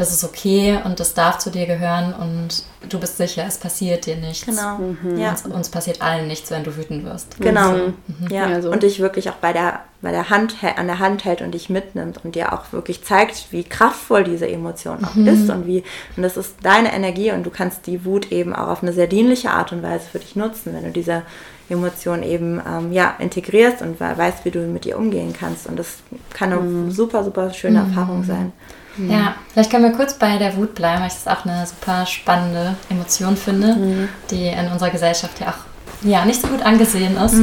das ist okay und das darf zu dir gehören und du bist sicher, es passiert dir nichts. Genau. Ja. Uns, uns passiert allen nichts, wenn du wütend wirst. Genau. Mhm. Ja. Ja, so. Und dich wirklich auch bei der, bei der Hand an der Hand hält und dich mitnimmt und dir auch wirklich zeigt, wie kraftvoll diese Emotion auch ist und wie und das ist deine Energie und du kannst die Wut eben auch auf eine sehr dienliche Art und Weise für dich nutzen, wenn du diese Emotion eben ähm, ja integrierst und we- weißt, wie du mit ihr umgehen kannst und das kann eine super super schöne Erfahrung sein. Ja, vielleicht können wir kurz bei der Wut bleiben, weil ich das auch eine super spannende Emotion finde, die in unserer Gesellschaft ja auch ja, nicht so gut angesehen ist.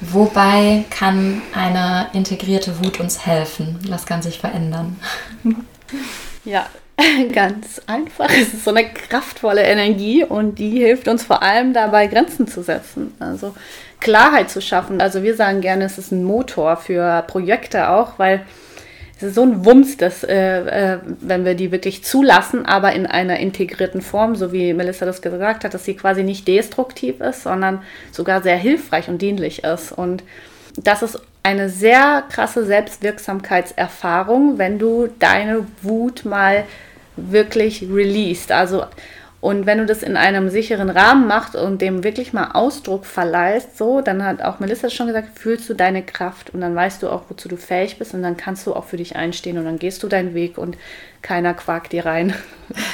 Wobei kann eine integrierte Wut uns helfen? Was kann sich verändern? Ja, ganz einfach. Es ist so eine kraftvolle Energie und die hilft uns vor allem dabei, Grenzen zu setzen. Also Klarheit zu schaffen. Also wir sagen gerne, es ist ein Motor für Projekte auch, weil es ist so ein Wumms, dass, äh, äh, wenn wir die wirklich zulassen, aber in einer integrierten Form, so wie Melissa das gesagt hat, dass sie quasi nicht destruktiv ist, sondern sogar sehr hilfreich und dienlich ist. Und das ist eine sehr krasse Selbstwirksamkeitserfahrung, wenn du deine Wut mal wirklich released. Also und wenn du das in einem sicheren Rahmen machst und dem wirklich mal Ausdruck verleihst, so, dann hat auch Melissa schon gesagt, fühlst du deine Kraft und dann weißt du auch, wozu du fähig bist und dann kannst du auch für dich einstehen und dann gehst du deinen Weg und keiner quakt dir rein.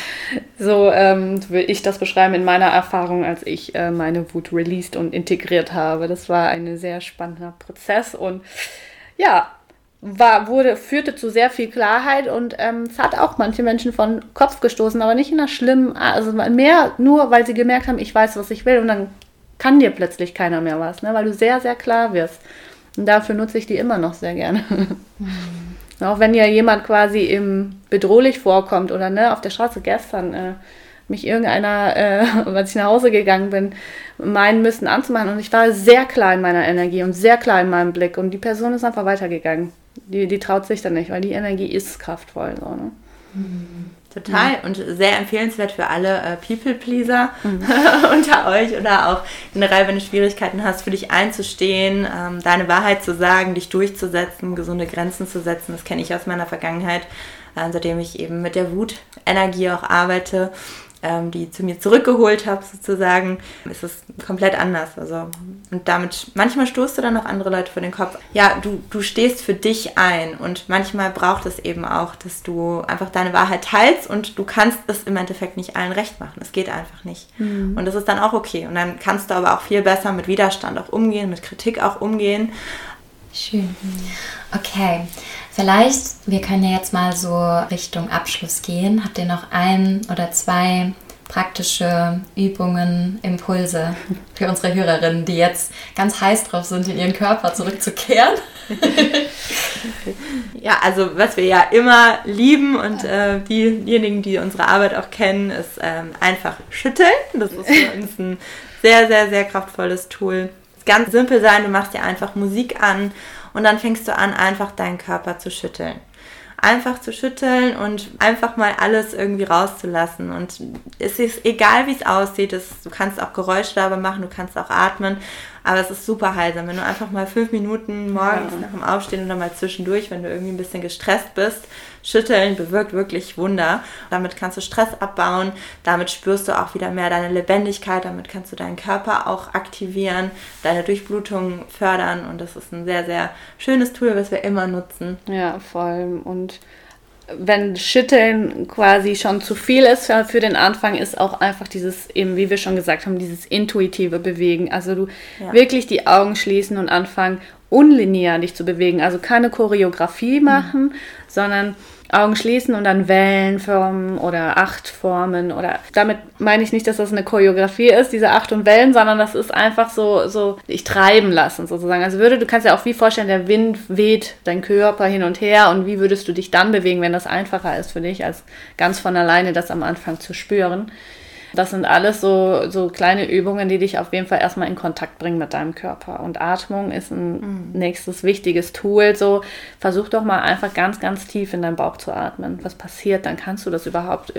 so ähm, will ich das beschreiben in meiner Erfahrung, als ich äh, meine Wut released und integriert habe. Das war ein sehr spannender Prozess und ja, war, wurde, führte zu sehr viel Klarheit und ähm, es hat auch manche Menschen von Kopf gestoßen, aber nicht in einer schlimmen, Art, also mehr nur, weil sie gemerkt haben, ich weiß, was ich will und dann kann dir plötzlich keiner mehr was, ne? weil du sehr, sehr klar wirst. Und dafür nutze ich die immer noch sehr gerne. Auch wenn ja jemand quasi im bedrohlich vorkommt oder ne, auf der Straße gestern äh, mich irgendeiner, äh, als ich nach Hause gegangen bin, meinen müssen anzumachen. Und ich war sehr klar in meiner Energie und sehr klar in meinem Blick. Und die Person ist einfach weitergegangen. Die, die traut sich dann nicht, weil die Energie ist kraftvoll. So, ne? Total und sehr empfehlenswert für alle äh, People-Pleaser unter euch oder auch generell, wenn du Schwierigkeiten hast, für dich einzustehen, ähm, deine Wahrheit zu sagen, dich durchzusetzen, gesunde Grenzen zu setzen. Das kenne ich aus meiner Vergangenheit, äh, seitdem ich eben mit der Wutenergie auch arbeite, ähm, die zu mir zurückgeholt habe sozusagen, ist es komplett anders. Also und damit manchmal stoßt du dann auch andere Leute vor den Kopf. Ja, du du stehst für dich ein und manchmal braucht es eben auch, dass du einfach deine Wahrheit teilst und du kannst es im Endeffekt nicht allen recht machen. Es geht einfach nicht. Und das ist dann auch okay. Und dann kannst du aber auch viel besser mit Widerstand auch umgehen, mit Kritik auch umgehen. Schön. Okay, vielleicht, wir können ja jetzt mal so Richtung Abschluss gehen. Habt ihr noch ein oder zwei praktische Übungen, Impulse für unsere Hörerinnen, die jetzt ganz heiß drauf sind, in ihren Körper zurückzukehren? Ja, also was wir ja immer lieben und äh, diejenigen, die unsere Arbeit auch kennen, ist ähm, einfach schütteln. Das ist für uns ein sehr, sehr, sehr kraftvolles Tool. Ganz simpel sein, du machst dir einfach Musik an und dann fängst du an, einfach deinen Körper zu schütteln einfach zu schütteln und einfach mal alles irgendwie rauszulassen. Und es ist egal, wie es aussieht. Es, du kannst auch Geräusche dabei machen, du kannst auch atmen. Aber es ist super heilsam, wenn du einfach mal fünf Minuten morgens ja. nach dem Aufstehen oder mal zwischendurch, wenn du irgendwie ein bisschen gestresst bist, schütteln bewirkt wirklich Wunder. Damit kannst du Stress abbauen, damit spürst du auch wieder mehr deine Lebendigkeit, damit kannst du deinen Körper auch aktivieren, deine Durchblutung fördern und das ist ein sehr, sehr schönes Tool, was wir immer nutzen. Ja, voll. Und wenn Schütteln quasi schon zu viel ist für den Anfang, ist auch einfach dieses, eben wie wir schon gesagt haben, dieses intuitive Bewegen. Also du ja. wirklich die Augen schließen und anfangen, unlinear dich zu bewegen. Also keine Choreografie mhm. machen, mhm. sondern Augen schließen und dann Wellen formen oder acht formen oder damit meine ich nicht, dass das eine Choreografie ist, diese acht und Wellen, sondern das ist einfach so, so ich treiben lassen sozusagen. Also würde, du kannst ja auch wie vorstellen, der Wind weht dein Körper hin und her und wie würdest du dich dann bewegen, wenn das einfacher ist für dich, als ganz von alleine das am Anfang zu spüren. Das sind alles so, so kleine Übungen, die dich auf jeden Fall erstmal in Kontakt bringen mit deinem Körper. Und Atmung ist ein mhm. nächstes wichtiges Tool. So, versuch doch mal einfach ganz, ganz tief in deinen Bauch zu atmen. Was passiert? Dann kannst du das überhaupt.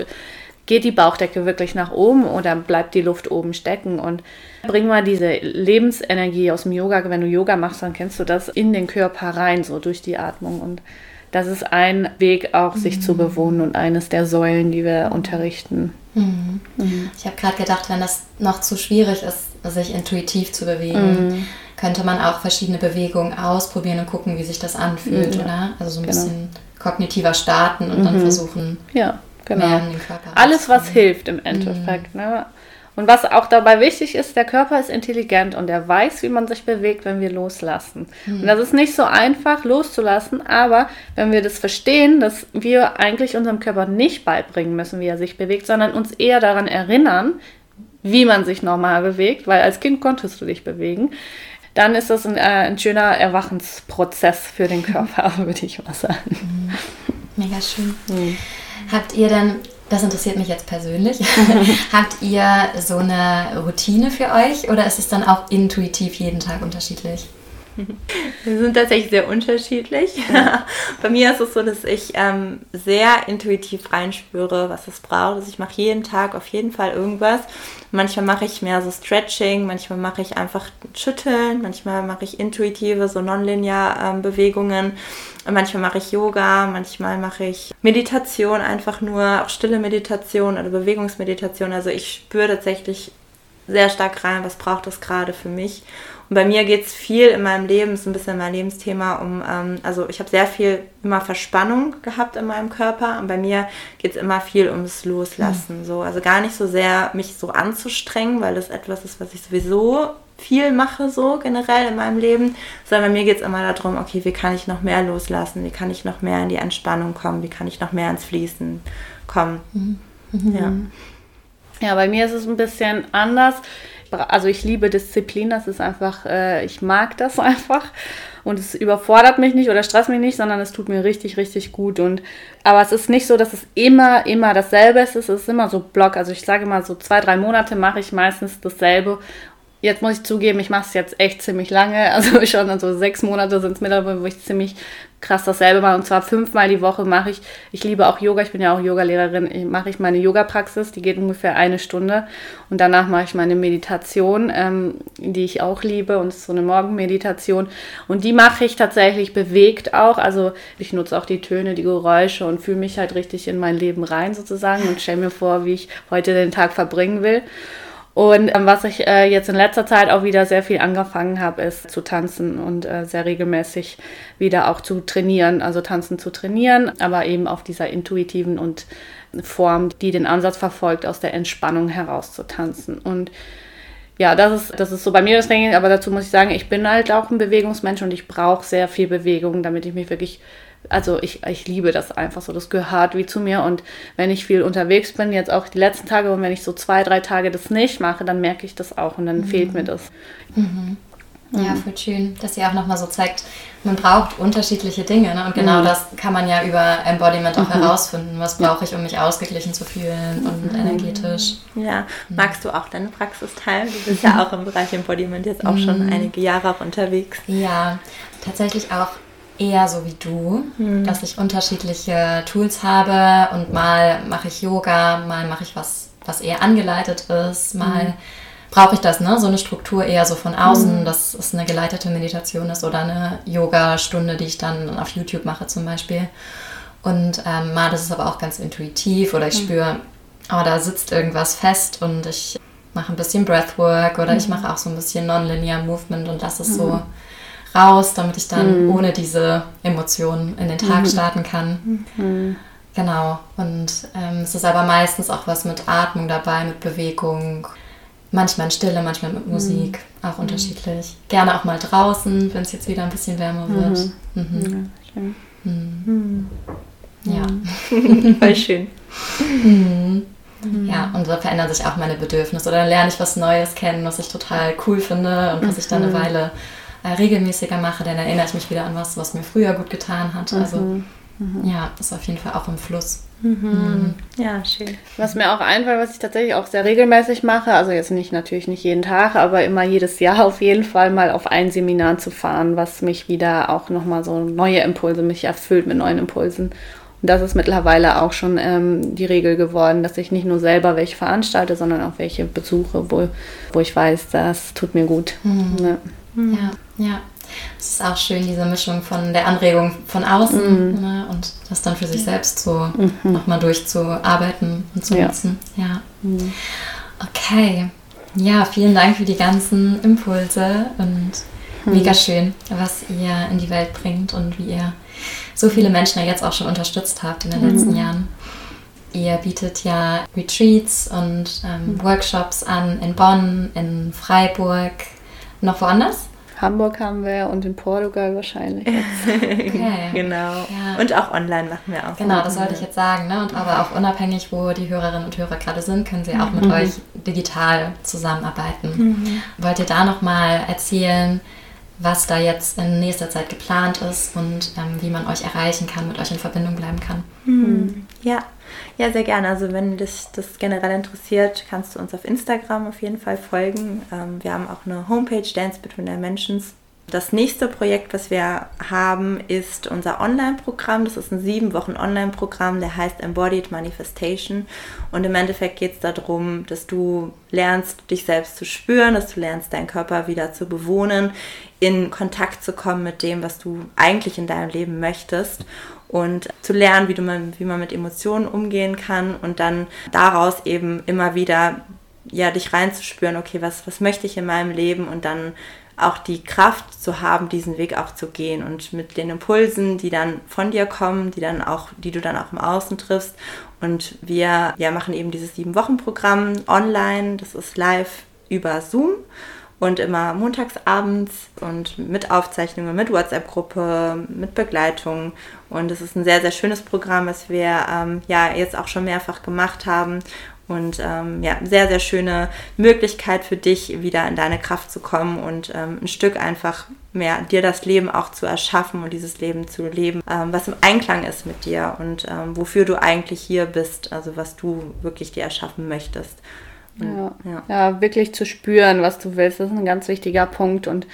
Geht die Bauchdecke wirklich nach oben oder bleibt die Luft oben stecken? Und bring mal diese Lebensenergie aus dem Yoga. Wenn du Yoga machst, dann kennst du das in den Körper rein, so durch die Atmung. Und das ist ein Weg, auch sich mhm. zu bewohnen und eines der Säulen, die wir unterrichten. Mhm. Mhm. Ich habe gerade gedacht, wenn das noch zu schwierig ist, sich intuitiv zu bewegen, mhm. könnte man auch verschiedene Bewegungen ausprobieren und gucken, wie sich das anfühlt, mhm. oder? Also so ein genau. bisschen kognitiver starten und dann mhm. versuchen, ja, genau. Alles, was hilft im Endeffekt. Ne? Und was auch dabei wichtig ist, der Körper ist intelligent und er weiß, wie man sich bewegt, wenn wir loslassen. Mhm. Und das ist nicht so einfach loszulassen, aber wenn wir das verstehen, dass wir eigentlich unserem Körper nicht beibringen müssen, wie er sich bewegt, sondern uns eher daran erinnern, wie man sich normal bewegt, weil als Kind konntest du dich bewegen, dann ist das ein, äh, ein schöner Erwachensprozess für den Körper, würde ich mal sagen. Mhm. Mega schön. Mhm. Habt ihr dann das interessiert mich jetzt persönlich. Habt ihr so eine Routine für euch oder ist es dann auch intuitiv jeden Tag unterschiedlich? Wir sind tatsächlich sehr unterschiedlich. Bei mir ist es so, dass ich ähm, sehr intuitiv reinspüre, was es braucht. Also ich mache jeden Tag auf jeden Fall irgendwas. Manchmal mache ich mehr so Stretching, manchmal mache ich einfach Schütteln, manchmal mache ich intuitive, so nonlinear ähm, Bewegungen. Manchmal mache ich Yoga, manchmal mache ich Meditation, einfach nur auch stille Meditation oder Bewegungsmeditation. Also ich spüre tatsächlich sehr stark rein, was braucht es gerade für mich. Und bei mir geht es viel in meinem Leben, ist ein bisschen mein Lebensthema, um, ähm, also ich habe sehr viel immer Verspannung gehabt in meinem Körper und bei mir geht es immer viel ums Loslassen. Mhm. So. Also gar nicht so sehr mich so anzustrengen, weil das etwas ist, was ich sowieso viel mache, so generell in meinem Leben, sondern bei mir geht es immer darum, okay, wie kann ich noch mehr loslassen, wie kann ich noch mehr in die Entspannung kommen, wie kann ich noch mehr ins Fließen kommen. Mhm. Ja. ja, bei mir ist es ein bisschen anders also ich liebe Disziplin, das ist einfach, äh, ich mag das einfach. Und es überfordert mich nicht oder stresst mich nicht, sondern es tut mir richtig, richtig gut. Und aber es ist nicht so, dass es immer, immer dasselbe ist, es ist immer so Block, also ich sage mal so zwei, drei Monate mache ich meistens dasselbe Jetzt muss ich zugeben, ich mache es jetzt echt ziemlich lange. Also schon also sechs Monate sind es mittlerweile, wo ich ziemlich krass dasselbe mache. Und zwar fünfmal die Woche mache ich, ich liebe auch Yoga, ich bin ja auch Yogalehrerin, mache ich meine Yoga-Praxis, die geht ungefähr eine Stunde. Und danach mache ich meine Meditation, ähm, die ich auch liebe. Und es ist so eine Morgenmeditation. Und die mache ich tatsächlich bewegt auch. Also ich nutze auch die Töne, die Geräusche und fühle mich halt richtig in mein Leben rein sozusagen und stelle mir vor, wie ich heute den Tag verbringen will. Und ähm, was ich äh, jetzt in letzter Zeit auch wieder sehr viel angefangen habe, ist zu tanzen und äh, sehr regelmäßig wieder auch zu trainieren, also tanzen zu trainieren, aber eben auf dieser intuitiven und Form, die den Ansatz verfolgt, aus der Entspannung heraus zu tanzen. Und ja, das ist, das ist so bei mir das Training, aber dazu muss ich sagen, ich bin halt auch ein Bewegungsmensch und ich brauche sehr viel Bewegung, damit ich mich wirklich also ich, ich liebe das einfach so. Das gehört wie zu mir. Und wenn ich viel unterwegs bin, jetzt auch die letzten Tage, und wenn ich so zwei, drei Tage das nicht mache, dann merke ich das auch und dann mhm. fehlt mir das. Mhm. Ja, voll schön, dass sie auch nochmal so zeigt, man braucht unterschiedliche Dinge. Ne? Und genau mhm. das kann man ja über Embodiment auch mhm. herausfinden. Was brauche ich, um mich ausgeglichen zu fühlen und mhm. energetisch? Ja, magst du auch deine Praxis teilen? Du bist ja auch im Bereich Embodiment jetzt auch schon mhm. einige Jahre auch unterwegs. Ja, tatsächlich auch eher so wie du, mhm. dass ich unterschiedliche Tools habe und mal mache ich Yoga, mal mache ich was, was eher angeleitet ist, mal brauche ich das, ne? So eine Struktur eher so von außen, mhm. dass es eine geleitete Meditation ist oder eine Yoga-Stunde, die ich dann auf YouTube mache zum Beispiel. Und ähm, mal das ist aber auch ganz intuitiv oder ich mhm. spüre, oh, da sitzt irgendwas fest und ich mache ein bisschen Breathwork oder mhm. ich mache auch so ein bisschen Nonlinear Movement und lasse es so mhm. Raus, damit ich dann mhm. ohne diese Emotionen in den Tag mhm. starten kann. Genau. Und ähm, es ist aber meistens auch was mit Atmung dabei, mit Bewegung. Manchmal in Stille, manchmal mit Musik, mhm. auch unterschiedlich. Gerne auch mal draußen, wenn es jetzt wieder ein bisschen wärmer wird. Mhm. Mhm. Ja, schön. Mhm. Ja. Voll schön. Mhm. Ja, und da verändern sich auch meine Bedürfnisse. Oder dann lerne ich was Neues kennen, was ich total cool finde und was ich dann eine Weile äh, regelmäßiger mache. Dann erinnere ich mich wieder an was, was mir früher gut getan hat. Also ja, ist auf jeden Fall auch im Fluss. Mhm. Ja, schön. Was mir auch einfällt, was ich tatsächlich auch sehr regelmäßig mache, also jetzt nicht natürlich nicht jeden Tag, aber immer jedes Jahr auf jeden Fall mal auf ein Seminar zu fahren, was mich wieder auch nochmal so neue Impulse, mich erfüllt mit neuen Impulsen. Und das ist mittlerweile auch schon ähm, die Regel geworden, dass ich nicht nur selber welche veranstalte, sondern auch welche besuche, wo, wo ich weiß, das tut mir gut. Mhm. Ja. Ja, ja. Es ist auch schön, diese Mischung von der Anregung von außen mhm. ne, und das dann für sich selbst so mhm. nochmal durchzuarbeiten und zu ja. nutzen. Ja. Mhm. Okay. Ja, vielen Dank für die ganzen Impulse und mhm. mega schön, was ihr in die Welt bringt und wie ihr so viele Menschen ja jetzt auch schon unterstützt habt in den mhm. letzten Jahren. Ihr bietet ja Retreats und ähm. Workshops an in Bonn, in Freiburg, noch woanders? Hamburg haben wir und in Portugal wahrscheinlich. okay. genau. Ja. Und auch online machen wir auch. Genau, das wollte ich jetzt sagen. Ne? Und aber auch unabhängig, wo die Hörerinnen und Hörer gerade sind, können sie auch mit mhm. euch digital zusammenarbeiten. Mhm. Wollt ihr da nochmal erzählen, was da jetzt in nächster Zeit geplant ist und ähm, wie man euch erreichen kann, mit euch in Verbindung bleiben kann? Mhm. Ja, ja, sehr gerne. Also wenn dich das generell interessiert, kannst du uns auf Instagram auf jeden Fall folgen. Ähm, wir haben auch eine Homepage Dance Between Dimensions. Das nächste Projekt, was wir haben, ist unser Online-Programm. Das ist ein sieben Wochen Online-Programm, der heißt Embodied Manifestation. Und im Endeffekt geht es darum, dass du lernst, dich selbst zu spüren, dass du lernst, deinen Körper wieder zu bewohnen, in Kontakt zu kommen mit dem, was du eigentlich in deinem Leben möchtest und zu lernen, wie, du man, wie man mit Emotionen umgehen kann und dann daraus eben immer wieder ja, dich reinzuspüren, okay, was, was möchte ich in meinem Leben und dann auch die Kraft zu haben, diesen Weg auch zu gehen und mit den Impulsen, die dann von dir kommen, die dann auch, die du dann auch im Außen triffst. Und wir ja, machen eben dieses sieben Wochen Programm online, das ist live über Zoom und immer montagsabends und mit Aufzeichnungen, mit WhatsApp-Gruppe, mit Begleitung. Und es ist ein sehr, sehr schönes Programm, was wir ähm, ja jetzt auch schon mehrfach gemacht haben. Und ähm, ja, sehr, sehr schöne Möglichkeit für dich, wieder in deine Kraft zu kommen und ähm, ein Stück einfach mehr dir das Leben auch zu erschaffen und dieses Leben zu leben, ähm, was im Einklang ist mit dir und ähm, wofür du eigentlich hier bist, also was du wirklich dir erschaffen möchtest. Ja. ja. Ja. wirklich zu spüren, was du willst, das ist ein ganz wichtiger Punkt. Und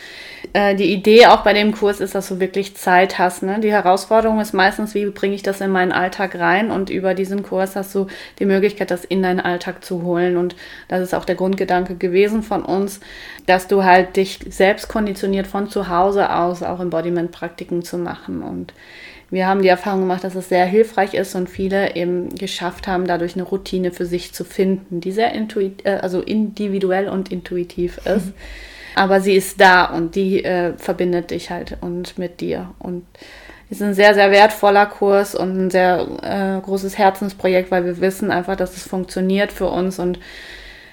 äh, die Idee auch bei dem Kurs ist, dass du wirklich Zeit hast. Ne? Die Herausforderung ist meistens, wie bringe ich das in meinen Alltag rein? Und über diesen Kurs hast du die Möglichkeit, das in deinen Alltag zu holen. Und das ist auch der Grundgedanke gewesen von uns, dass du halt dich selbst konditioniert von zu Hause aus auch Embodiment-Praktiken zu machen. Und wir haben die Erfahrung gemacht, dass es sehr hilfreich ist und viele eben geschafft haben, dadurch eine Routine für sich zu finden, die sehr intuit, äh, also individuell und intuitiv ist. Mhm. Aber sie ist da und die äh, verbindet dich halt und mit dir. Und ist ein sehr, sehr wertvoller Kurs und ein sehr äh, großes Herzensprojekt, weil wir wissen einfach, dass es funktioniert für uns und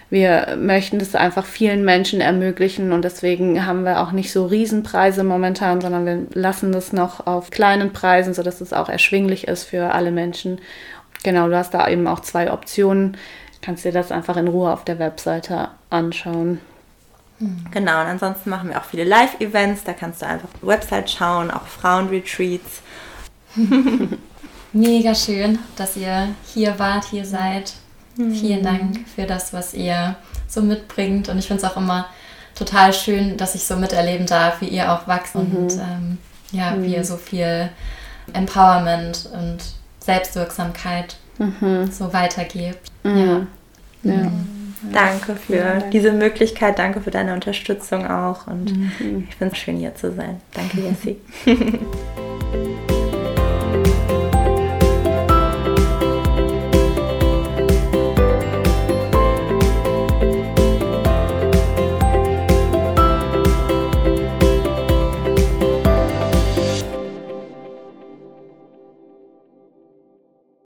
wir möchten das einfach vielen Menschen ermöglichen und deswegen haben wir auch nicht so Riesenpreise momentan, sondern wir lassen das noch auf kleinen Preisen, sodass es auch erschwinglich ist für alle Menschen. Genau, du hast da eben auch zwei Optionen. Kannst dir das einfach in Ruhe auf der Webseite anschauen. Mhm. Genau, und ansonsten machen wir auch viele Live-Events, da kannst du einfach auf die Website schauen, auch Frauenretreats. Mega schön, dass ihr hier wart, hier seid. Mhm. Vielen Dank für das, was ihr so mitbringt. Und ich finde es auch immer total schön, dass ich so miterleben darf, wie ihr auch wächst mhm. und ähm, ja, mhm. wie ihr so viel Empowerment und Selbstwirksamkeit mhm. so weitergebt. Mhm. Ja. ja. Danke für diese Möglichkeit, danke für deine Unterstützung auch und mhm. ich finde es schön hier zu sein. Danke, Jessie.